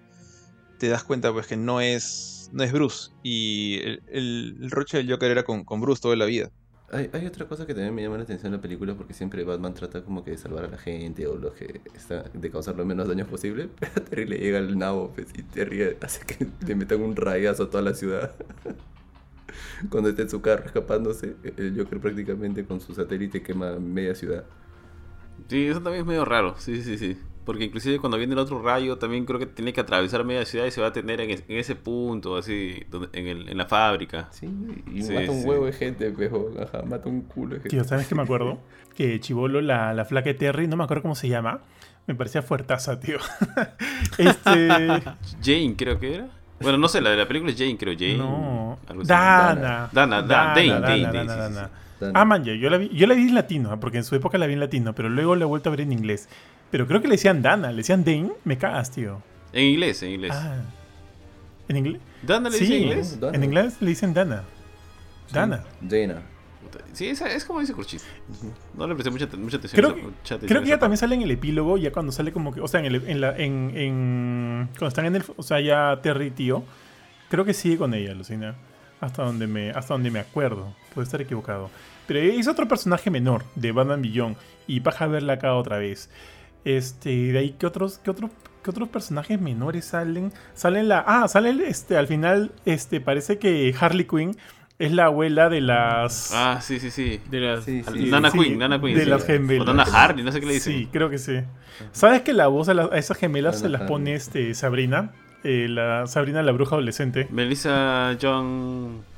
te das cuenta, pues, que no es. no es Bruce. Y el, el, roche del Joker era con, con Bruce toda la vida.
Hay, hay, otra cosa que también me llama la atención en la película porque siempre Batman trata como que de salvar a la gente o lo que está, de causar lo menos daños posible. (laughs) Pero a Terry le llega el nabo pues, y Terry hace que le metan un rayazo a toda la ciudad. (laughs) Cuando está en su carro escapándose, el Joker prácticamente con su satélite quema media ciudad.
Sí, eso también es medio raro, sí, sí, sí. Porque inclusive cuando viene el otro rayo, también creo que tiene que atravesar media ciudad y se va a tener en, ese punto, así, en, el, en la fábrica.
Sí, y mata un huevo de gente, pejo. Ajá, mata un culo de gente.
Tío, ¿sabes qué me acuerdo? que Chivolo, la, la flaca de Terry, no me acuerdo cómo se llama, me parecía fuertaza, tío. este...
Jane, creo que era. Bueno, no sé, la de la película es Jane, creo. Jane.
No. Dana.
Dana, Dana, Dana, Dana, Dana,
Dana. Ah, man, yo la, vi, yo la vi en latino, porque en su época la vi en latino, pero luego la he vuelto a ver en inglés. Pero creo que le decían Dana, le decían Dane, me cagas, tío.
En inglés, en inglés.
Ah. ¿En inglés?
¿Dana le dice en inglés?
En inglés le dicen Dana. Dana.
Dana.
Sí, es, es como dice Curchis. No le presté mucha, mucha atención.
Creo, que, creo que ya también sale en el epílogo, ya cuando sale como que. O sea, en, el, en, la, en, en Cuando están en el. O sea, ya Terry, tío. Creo que sigue con ella, Lucina. Hasta donde me, hasta donde me acuerdo. Puede estar equivocado. Pero es otro personaje menor de Batman Beyond. Y baja a verla acá otra vez. Este, de ahí, ¿qué otros, qué otros, qué otros personajes menores salen? Salen la. Ah, sale este, al final, este, parece que Harley Quinn es la abuela de las.
Ah, sí, sí, sí.
De las.
Nana Nana Quinn.
De las gemelas.
O Nana Hardy, no sé qué le dicen.
Sí, creo que sí. ¿Sabes que la voz a, esas gemelas se las pone este, Sabrina? Eh, la Sabrina la bruja adolescente.
Melissa John.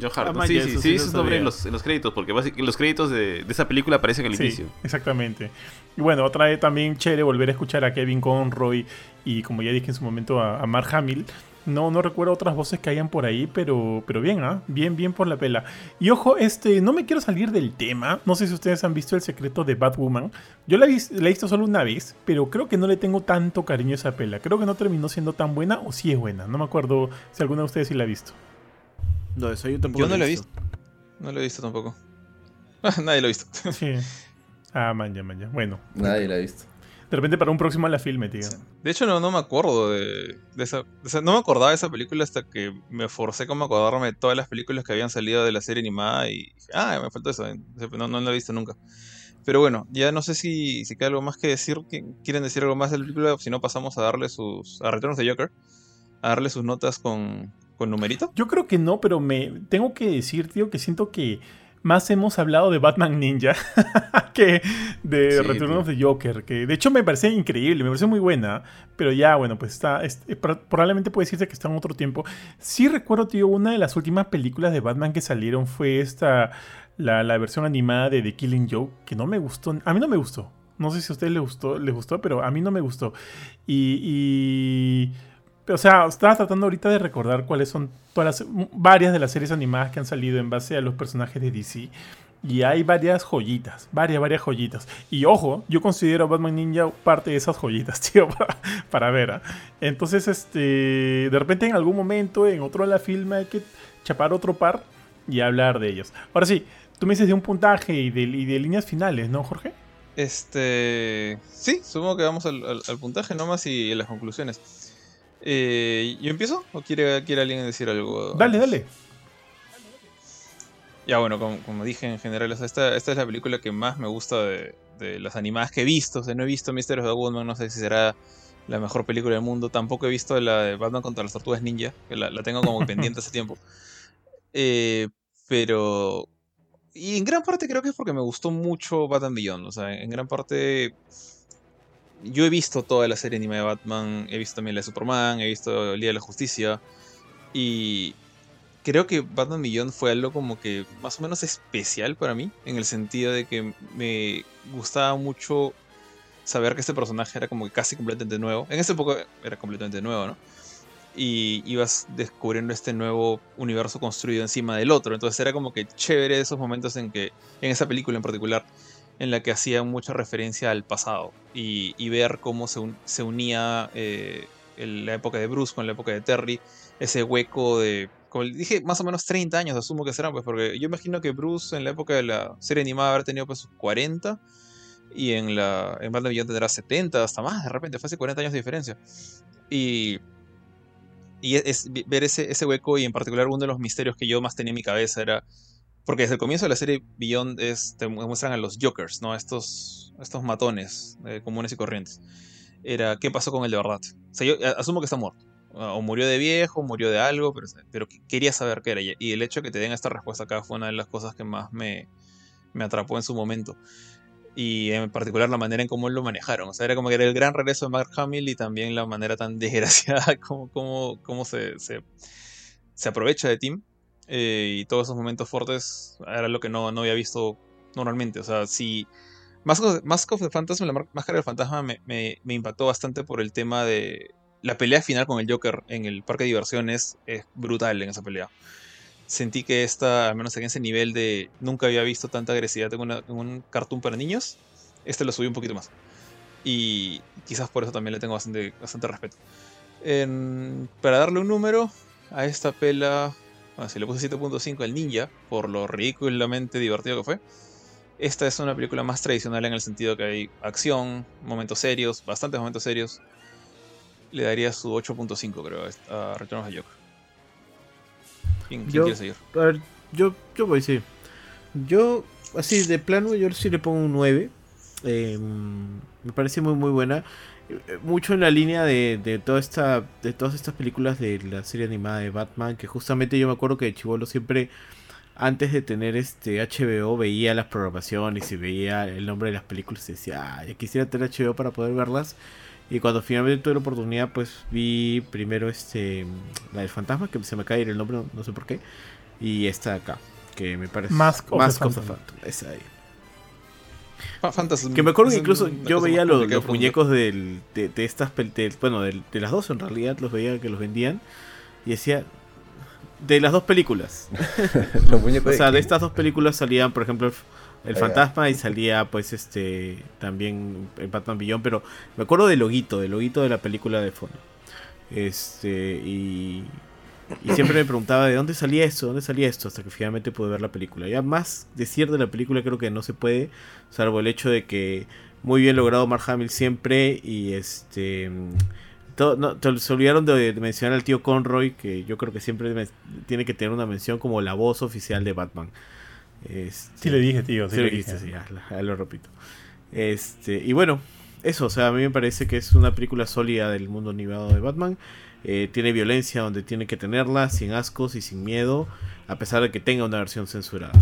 John Hart. Ah, sí, sí, sí, eso es nombre en los, en los, créditos, porque básicamente los créditos de, de, esa película aparecen al inicio.
Exactamente. Y bueno, otra vez también chévere volver a escuchar a Kevin Conroy y como ya dije en su momento a, Mark Hamill No, no recuerdo otras voces que hayan por ahí, pero, pero bien, ¿ah? Bien, bien por la pela. Y ojo, este, no me quiero salir del tema. No sé si ustedes han visto El secreto de Batwoman. Yo la, la he visto solo una vez, pero creo que no le tengo tanto cariño a esa pela. Creo que no terminó siendo tan buena o sí es buena. No me acuerdo si alguna de ustedes sí la ha visto.
No, eso yo tampoco
Yo no
lo
he visto. No lo he visto tampoco. (laughs) Nadie lo ha visto. (laughs)
Sí. Ah, manja, manja. Bueno,
Nadie la ha visto.
de repente para un próximo a la filme, tío.
De hecho, no, no me acuerdo de, de esa, de esa- No me acordaba de esa película hasta que me forcé como a acordarme de todas las películas que habían salido de la serie animada y dije, ah, me faltó eso. No, no la he visto nunca. Pero bueno, ya no sé si, si queda algo más que decir. ¿Quieren decir algo más de la película? Si no, pasamos a darle sus. a Return of the Joker. A darle sus notas con, con numerito.
Yo creo que no, pero me tengo que decir, tío, que siento que más hemos hablado de Batman Ninja (laughs) que de
Sí,
Return
tío.
of the Joker, que de hecho me parece increíble, me parece muy buena, pero ya, bueno, pues está, es- eh, pro- probablemente puede decirse que está en otro tiempo. Sí recuerdo, tío, una de las últimas películas de Batman que salieron fue esta, la, la versión animada de The Killing Joke, que no me gustó, a mí no me gustó. No sé si a ustedes les gustó, les gustó, pero a mí no me gustó. Y, y- o sea, estaba tratando ahorita de recordar cuáles son todas las, varias de las series animadas que han salido en base a los personajes de DC. Y hay varias joyitas, varias, varias joyitas. Y ojo, yo considero a Batman Ninja parte de esas joyitas, (laughs) tío, para, para ver. ¿ah? Entonces, este, de repente en algún momento, en otro de la filme, hay que chapar otro par y hablar de ellos. Ahora sí, tú me dices de un puntaje y de, y líneas finales, ¿no, Jorge?
Este. Sí, supongo que vamos al, puntaje nomás y a las conclusiones. Eh, ¿Yo empiezo? ¿O quiere, quiere alguien decir algo?
Dale,
antes?
dale.
Ya, bueno, como, como dije en general, o sea, esta, esta es la película que más me gusta de, de las animadas que he visto. O sea, no he visto Misterios de Woodman, no sé si será la mejor película del mundo. Tampoco he visto la de Batman contra las Tortugas Ninja, que la, la tengo como (laughs) pendiente hace tiempo. Eh, pero. Y en gran parte creo que es porque me gustó mucho Batman Beyond. O sea, en gran parte. Yo he visto toda la serie anime de Batman, he visto también la de Superman, he visto el Día de la Justicia. Y creo que Batman Beyond fue algo como que más o menos especial para mí, en el sentido de que me gustaba mucho saber que este personaje era como que casi completamente nuevo. En esa época era completamente nuevo, ¿no? Y ibas descubriendo este nuevo universo construido encima del otro. Entonces era como que chévere esos momentos en que, en esa película en particular, en la que hacía mucha referencia al pasado y, ver cómo se, se unía eh, el- la época de Bruce con la época de Terry, ese hueco de, como dije, más o menos 30 años asumo que serán, pues porque yo imagino que Bruce en la época de la serie animada habrá tenido pues sus 40 y en la en Batman Beyond tendrá 70, hasta más, de repente, fue hace 40 años de diferencia. Y, y ver ese, ese hueco y en particular uno de los misterios que yo más tenía en mi cabeza era porque desde el comienzo de la serie Beyond es, te muestran a los Jokers, ¿no? Estos, estos matones eh, comunes y corrientes. Era, ¿qué pasó con él de verdad? O sea, yo eh, asumo que está muerto. O murió de viejo, murió de algo, pero, pero que- quería saber qué era. Y el hecho de que te den esta respuesta acá fue una de las cosas que más me, me atrapó en su momento. Y en particular la manera en cómo lo manejaron. O sea, era como que era el gran regreso de Mark Hamill y también la manera tan (laughs) desgraciada como, como, como se, se, se aprovecha de Tim. Eh, y todos esos momentos fuertes era lo que no, no había visto normalmente. O sea, si Mask Mask of the Phantasm, la máscara del fantasma, me, me- impactó bastante por el tema de la pelea final con el Joker en el parque de diversiones. Es brutal en esa pelea. Sentí que esta, al menos en ese nivel de nunca había visto tanta agresividad en, una- en un cartoon para niños, este lo subí un poquito más. Y quizás por eso también le tengo bastante, bastante respeto. Para darle un número a esta pela, si le puse 7.5 al Ninja, por lo ridículamente divertido que fue, esta es una película más tradicional en el sentido que hay acción, momentos serios, bastantes momentos serios. Le daría su 8.5 creo a Return of the Joker. ¿Quién, quién
Yo-
quiere seguir?
A ver, yo, yo voy, sí. Yo, así de plano, yo sí le pongo un 9. Eh, me parece muy, muy buena. Eh, Mucho en la línea de, de, toda esta, de todas estas películas de la serie animada de Batman, que justamente yo me acuerdo que de Chivolo siempre, antes de tener este HBO, veía las programaciones y veía el nombre de las películas y decía, "Ah, ya quisiera tener HBO para poder verlas. Y cuando finalmente tuve la oportunidad, pues vi primero este la del fantasma, que se me cae el nombre, no, no sé por qué. Y esta de acá, que me parece.
Mask of the
of the
Phantom.
Phantom, Esa ahí.
Phantasm.
Que me acuerdo que incluso yo veía los, muñecos del, de, de estas de- bueno de, las dos en realidad los veía que los vendían y decía de las dos películas (laughs)
Los muñecos
o sea de
quién?
estas dos películas salían por ejemplo el,
Ah,
fantasma y salía pues este también el Batman Beyond pero me acuerdo del loguito del loguito de la película de fondo este y y siempre me preguntaba de dónde salía esto, dónde salía esto, hasta que finalmente pude ver la película. Ya más decir de la película creo que no se puede, salvo el hecho de que muy bien logrado Mark Hamill siempre y este todo- no, te- se olvidaron de, de mencionar al tío Conroy, que yo creo que siempre me- tiene que tener una mención como la voz oficial de Batman. Este,
Sí le dije, tío. Sí,
Sí,
le
dijiste,
dije.
sí, ya, ya lo repito. Este, y bueno, eso, o sea, a mí me parece que es una película sólida del mundo animado de Batman. Eh, tiene violencia donde tiene que tenerla, sin ascos y sin miedo, a pesar de que tenga una versión censurada.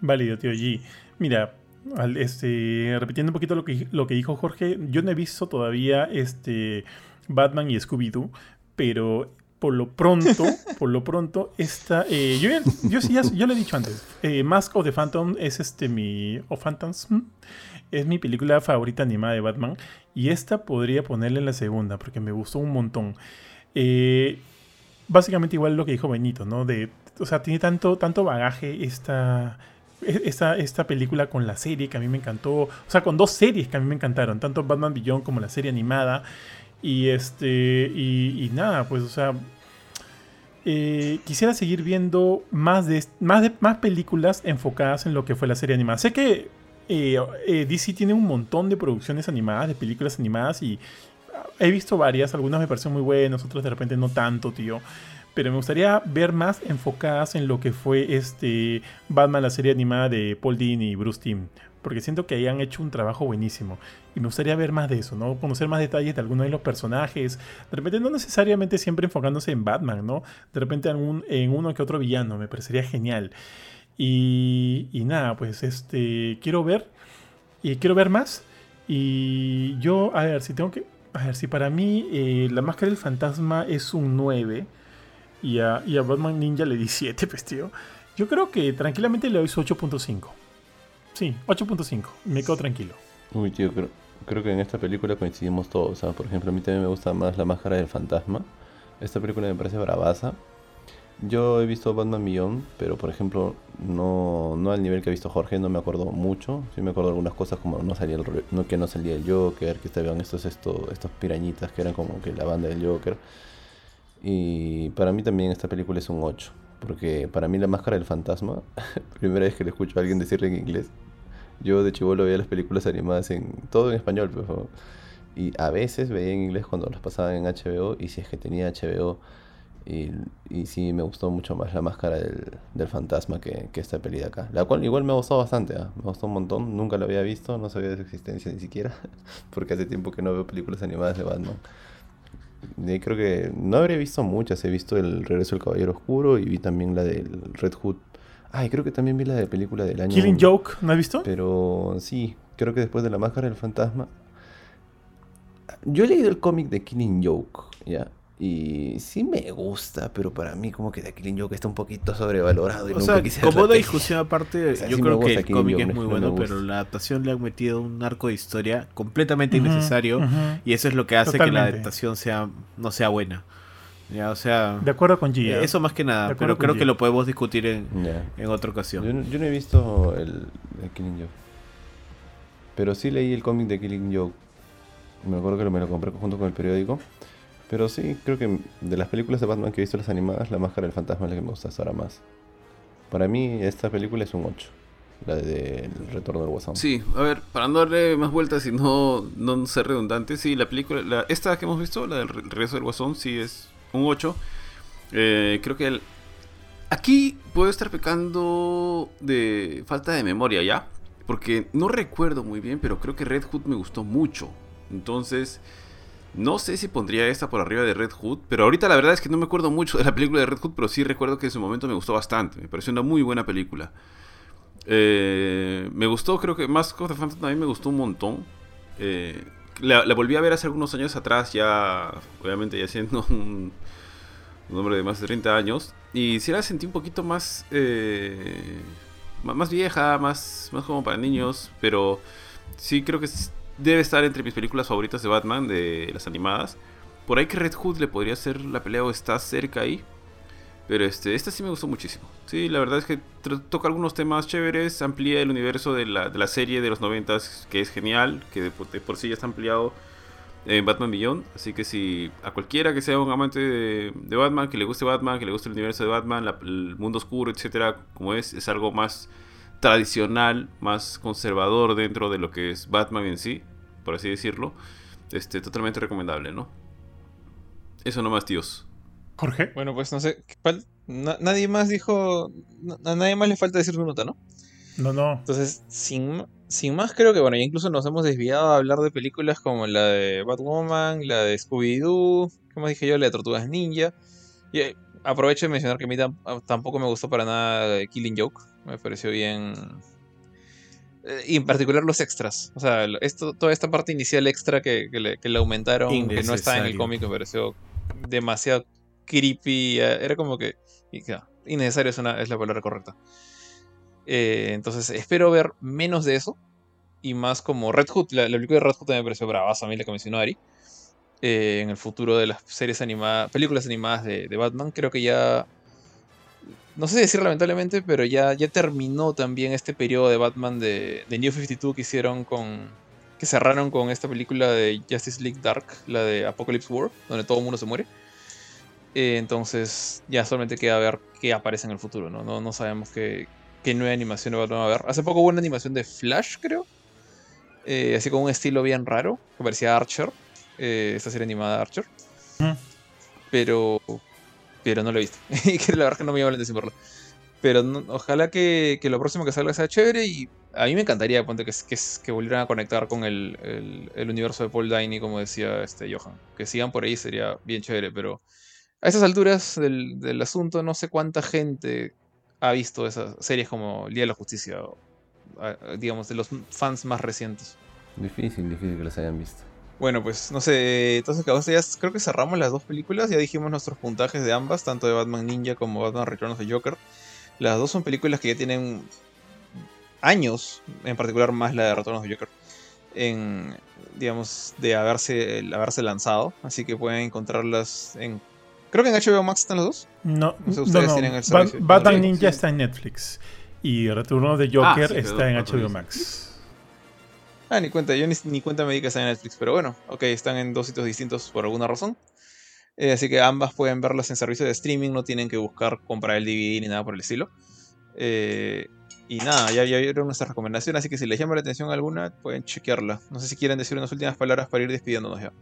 Válido, tío G. Mira, al- este, repitiendo un poquito lo que, lo que dijo Jorge, yo no he visto todavía este Batman y Scooby-Doo, pero por lo pronto, por lo pronto, esta, eh, yo, yo ya, yo lo he dicho antes, eh, Mask of the Phantom es este mi, o Phantoms, ¿m? es mi película favorita animada de Batman, y esta podría ponerle la segunda, porque me gustó un montón. Eh, básicamente igual lo que dijo Benito, ¿no? De, o sea, tiene tanto, tanto bagaje esta, e- esta, esta película con la serie que a mí me encantó. O sea, con dos series que a mí me encantaron, tanto Batman Beyond como la serie animada. Y este. Y nada, pues, o sea. Eh, quisiera seguir viendo más de, más más películas enfocadas en lo que fue la serie animada. Sé que eh, eh, DC tiene un montón de producciones animadas, de películas animadas, y he visto varias, algunas me parecen muy buenas, otras de repente no tanto, tío. Pero me gustaría ver más enfocadas en lo que fue este Batman, la serie animada de Paul Dini y Bruce Timm. Porque siento que ahí han hecho un trabajo buenísimo. Y me gustaría ver más de eso, ¿no? Conocer más detalles de algunos de los personajes. De repente no necesariamente siempre enfocándose en Batman, ¿no? De repente en uno que otro villano. Me parecería genial. Y, y nada, pues este quiero ver. Y quiero ver más. Y yo, a ver, si tengo que... A ver, si para mí eh, la máscara del fantasma es un 9 y a, y a Batman Ninja le di 7, (laughs) pues tío. Yo creo que tranquilamente le doy su 8.5. Sí, 8.5. Me quedo tranquilo.
Uy, tío, creo, creo que en esta película coincidimos todos. O sea, por ejemplo, a mí también me gusta más La Máscara del Fantasma. Esta película me parece bravaza. Yo he visto Batman Beyond, pero por ejemplo, no, no al nivel que ha visto Jorge, no me acuerdo mucho. Sí me acuerdo algunas cosas como no salía no, que no salía el Joker, que estaban estos, estos, estos pirañitas que eran como que la banda del Joker. Y para mí también esta película es un 8. Porque para mí La Máscara del Fantasma, (laughs) primera vez que le escucho a alguien decirle en inglés, yo de chivolo veía las películas animadas en todo en español, por favor. Y a veces veía en inglés cuando las pasaban en HBO y si es que tenía HBO. Y, y sí, me gustó mucho más la máscara del, del fantasma que, que esta peli de acá. La cual igual me gustó bastante, ¿ah? me gustó un montón. Nunca la había visto, no sabía de su existencia ni siquiera. (laughs) Porque hace tiempo que no veo películas animadas de Batman. Y creo que no habría visto muchas. He visto El Regreso del Caballero Oscuro y vi también la del Red Hood. Ay, creo que también vi la de película del año.
Killing Joke, ¿no has visto?
Pero sí, creo que después de la máscara del fantasma. Yo he leído el cómic de Killing Joke, ¿ya? Y sí me gusta, pero para mí como que The Killing Joke está un poquito sobrevalorado y
O
nunca
sea, como
peli.
discusión (laughs) aparte,
O sea,
yo
sí
creo que el cómic es muy
no
bueno, pero la adaptación le han metido un arco de historia completamente innecesario y eso es lo que hace que la adaptación sea no sea buena. Ya, o sea,
De acuerdo con Gia.
eso más que nada, pero creo que lo podemos discutir en, en otra
Yo,
ocasión.
no- yo no he visto el, el Killing Joke. Pero sí leí el cómic de Killing Joke. Me acuerdo que lo- me lo compré junto con el periódico. Pero sí, creo que de las películas de Batman que he visto las animadas, La Máscara del Fantasma es la que me gusta hasta ahora más. Para mí esta película es un 8. La de El Retorno del Guasón.
Sí, a ver, para no darle más vueltas y no, no ser redundante, sí, la película, la, esta que hemos visto, la del re- regreso del guasón, sí es un 8. Eh, creo que el, aquí puedo estar pecando de falta de memoria, ¿ya? Porque no recuerdo muy bien, pero creo que Red Hood me gustó mucho. Entonces, no sé si pondría esta por arriba de Red Hood, pero ahorita la verdad es que no me acuerdo mucho de la película de Red Hood, pero sí recuerdo que en su momento me gustó bastante. Me pareció una muy buena película. Eh, me gustó, creo que Mask of the Phantom también me gustó un montón. Eh, la, la volví a ver hace algunos años atrás, ya, obviamente, ya siendo (laughs) un, un hombre de más de 30 años. Y sí la sentí un poquito más. eh, más vieja, más, más como para niños, pero sí creo que debe estar entre mis películas favoritas de Batman, de las animadas. Por ahí que Red Hood le podría hacer la pelea o está cerca ahí. Pero este, esta sí me gustó muchísimo. Sí, la verdad es que toca algunos temas chéveres, amplía el universo de la, de la serie de los noventas, que es genial, que de, de por sí ya está ampliado en Batman Beyond. Así que si a cualquiera que sea un amante de, de Batman, que le guste Batman, que le guste el universo de Batman, la- el mundo oscuro, etcétera, como es, es algo más tradicional, más conservador dentro de lo que es Batman en sí, por así decirlo. Este, totalmente recomendable, ¿no? Eso nomás, tíos.
Jorge.
Bueno, pues no sé. na- nadie más dijo. A nadie más le falta decir su nota, ¿no?
No, no.
Entonces, sin, sin más, creo que, bueno, ya incluso nos hemos desviado a hablar de películas como la de Batwoman, la de Scooby-Doo, como dije yo, la de Tortugas Ninja. Y eh, aprovecho de mencionar que a mí tam- a- tampoco me gustó para nada Killing Joke. Me pareció bien. eh, Y en particular los extras. O sea, esto, toda esta parte inicial extra que, que le, que le aumentaron, que no está en el cómic, me pareció demasiado creepy. eh, Era como que. y innecesario es, una, es la palabra correcta. Eh, entonces espero ver menos de eso. Y más como Red Hood. La, la película de Red Hood me pareció bravaza a la que mencionó Ari. Eh, en el futuro de las series animadas, películas animadas de, Batman, creo que ya. No sé decir lamentablemente, pero ya, ya terminó también este periodo de Batman de, de New 52 que hicieron con. que cerraron con esta película de Justice League Dark, la de Apocalypse War, donde todo el mundo se muere. Eh, entonces ya solamente queda ver qué aparece en el futuro, ¿no? No, no sabemos qué, qué nueva animación de Batman va a haber. Hace poco hubo una animación de Flash, creo. eh, así con un estilo bien raro, que parecía Archer. eh, esta serie animada de Archer.
Mm.
Pero. Pero no lo he visto. (laughs) y que la verdad que no me llama la atención verlo. Pero no- ojalá que, que lo próximo que salga sea chévere. Y a mí me encantaría ponte, que, que, que volvieran a conectar con el, el- el universo de Paul Dini, como decía este Johan. Que sigan por ahí sería bien chévere. Pero a esas alturas del, del asunto, no sé cuánta gente ha visto esas series como El Día de la Justicia. o, digamos, de los fans más recientes.
Difícil, difícil que los hayan visto.
Bueno, pues no sé, entonces ya creo que cerramos las dos películas, ya dijimos nuestros puntajes de ambas, tanto de Batman Ninja como Batman Return of the Joker. Las dos son películas que ya tienen años, en particular más la de Return of the Joker, en, digamos, de haberse, el haberse lanzado, así que pueden encontrarlas en... Creo que en HBO Max están las dos.
No,
No sé,
no,
ustedes
no.
tienen el.
Batman Ninja
sí.
está en Netflix. Y the Joker
Ah, sí,
está en HBO. Max.
Ah, ni cuenta, yo ni, ni cuenta me di que están en Netflix, pero bueno, ok, están en dos sitios distintos por alguna razón. Eh, así que ambas pueden verlas en servicio de streaming, no tienen que buscar comprar el DVD ni nada por el estilo. Eh, y nada, ya, ya vieron nuestra recomendación, así que si les llama la atención alguna, pueden chequearla. No sé si quieren decir unas últimas palabras para ir despidiéndonos ya.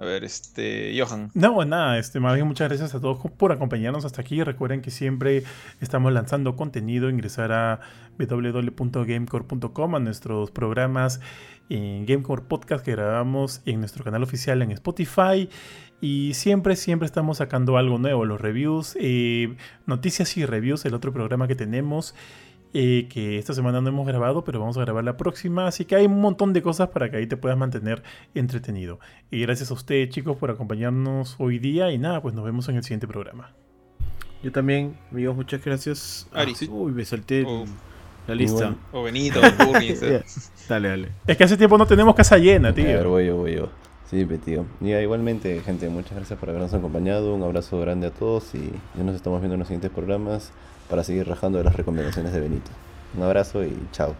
A ver, este, Johan.
No, nada, este, más bien muchas gracias a todos por acompañarnos hasta aquí. Recuerden que siempre estamos lanzando contenido. Ingresar a www.gamecore.com a nuestros programas en Gamecore Podcast que grabamos en nuestro canal oficial en Spotify. Y siempre, siempre estamos sacando algo nuevo. Los reviews, eh, noticias y reviews, el otro programa que tenemos. Eh, que esta semana no hemos grabado, pero vamos a grabar la próxima. Así que hay un montón de cosas para que ahí te puedas mantener entretenido. Y gracias a ustedes, chicos, por acompañarnos hoy día. Y nada, pues nos vemos en el siguiente programa.
Yo también, amigos, muchas gracias.
Ari.
Ah, uy, me salté
Oh.
la lista.
O Benito, (laughs) o Burry,
Ya, Dale, dale.
Es que hace tiempo no tenemos casa llena,
A ver,
tío.
voy yo, voy yo. Sí, tío. Y ah, igualmente, gente, muchas gracias por habernos acompañado. Un abrazo grande a todos y ya nos estamos viendo en los siguientes programas para seguir rajando de las recomendaciones de Benito. Un abrazo y chao.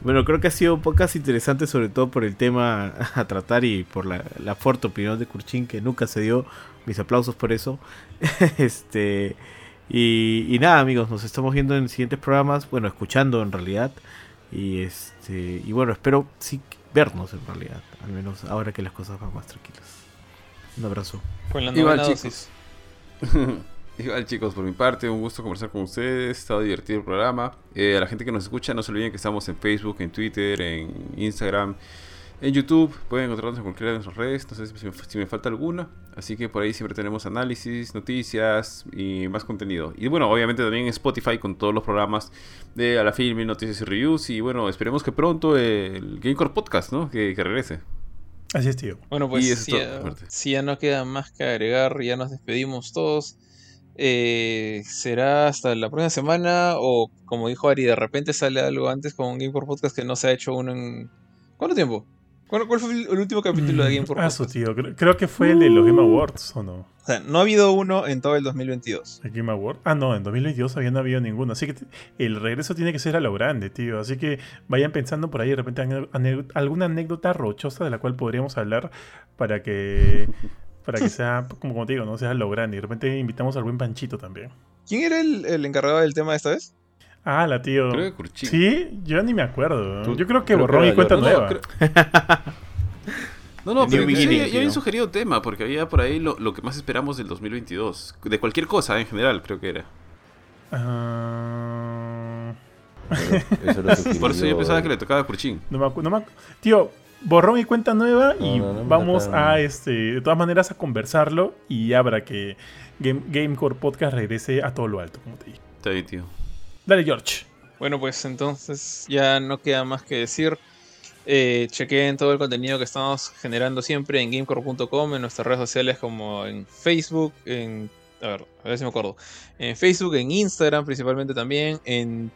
Bueno, creo que ha sido un podcast interesante, sobre todo por el tema a tratar y por la, la fuerte opinión de Kurchin, que nunca se dio. Mis aplausos por eso. (laughs) este y, y nada, amigos, nos estamos viendo en siguientes programas. Bueno, escuchando en realidad. Y este y bueno, espero sí vernos en realidad. Al menos ahora que las cosas van más tranquilas. Un abrazo.
Con la
Igual, chicos. (laughs) Igual chicos, por mi parte, un gusto conversar con ustedes, ha estado divertido el programa. Eh, a la gente que nos escucha, no se olviden que estamos en Facebook, en Twitter, en Instagram, en YouTube. Pueden encontrarnos en cualquiera de nuestras redes, no sé si me, si me falta alguna. Así que por ahí siempre tenemos análisis, noticias y más contenido. Y bueno, obviamente también en Spotify con todos los programas de A la Film, Noticias y Reviews. Y bueno, esperemos que pronto el Gamecore Podcast, ¿no? Que, que regrese.
Así es, tío.
Bueno, pues
Y eso es
si,
todo,
ya, si ya no queda más que agregar, ya nos despedimos todos. Eh, será hasta la próxima semana o como dijo Ari, de repente sale algo antes con Game por Podcast que no se ha hecho uno en... ¿Cuánto tiempo? ¿Cuál, cuál fue el último capítulo de Game por
Ah, su
Podcast?
tío. Creo, creo que fue el de los Game Awards, ¿o no?
O sea, no ha habido uno en todo el 2022.
¿El Game Awards? Ah, no, en 2022 había no habido ninguno. Así que el regreso tiene que ser a lo grande, tío. Así que vayan pensando por ahí de repente alguna anécdota rochosa de la cual podríamos hablar para que para que sea, como, como te digo, no sea lo grande. Y de repente invitamos al buen Panchito también.
¿Quién era el, el encargado del tema esta vez?
Ah, la tío.
Creo que Curchín.
Sí, yo ni me acuerdo.
Tú-
Yo creo que borrón y cuenta
yo.
No,
nueva.
creo- (laughs) No, no, pero
Beginning,
ya habían
tío.
sugerido tema, porque había por ahí lo, lo que más esperamos del 2022. De cualquier cosa, en general, creo que era.
Ah,
eso (laughs)
Por eso yo pensaba que le tocaba a Curchín.
no me no me Tío, borrón y cuenta nueva y
No, no, no me
vamos a, este, de todas maneras, a conversarlo y ya para que Game, Gamecore Podcast regrese a todo lo alto, como te dije.
Está bien, tío.
Dale, George.
Bueno, pues entonces ya no queda más que decir. Eh, chequeen todo el contenido que estamos generando siempre en gamecore.com, en nuestras redes sociales como en Facebook, en... A ver, a ver si me acuerdo. En Facebook, en Instagram principalmente también, en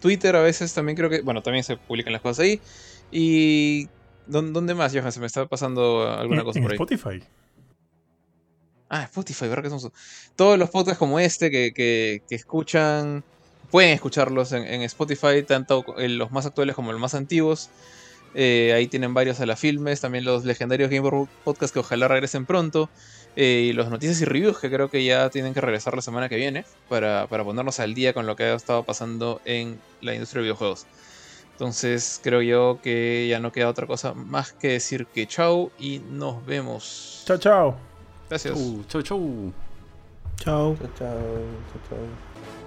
Twitter a veces también creo que... Bueno, también se publican las cosas ahí. Y... ¿Dó- ¿Dónde más, Johan? Se me está pasando alguna
En-
cosa
en
por ahí.
Spotify.
Ah, Spotify, ¿verdad que son Todos los podcasts como este que, que- que escuchan, pueden escucharlos en, en Spotify, tanto los más actuales como los más antiguos. Eh, ahí tienen varios a la filmes, también los legendarios Game Podcast que ojalá regresen pronto. eh, y los noticias y reviews que creo que ya tienen que regresar la semana que viene para, para ponernos al día con lo que ha estado pasando en la industria de videojuegos. Entonces creo yo que ya no queda otra cosa más que decir que chau y nos vemos.
Chao, chao.
Gracias.
Chau, chau, chau.
Chao.
Chao, chao, chao, chao.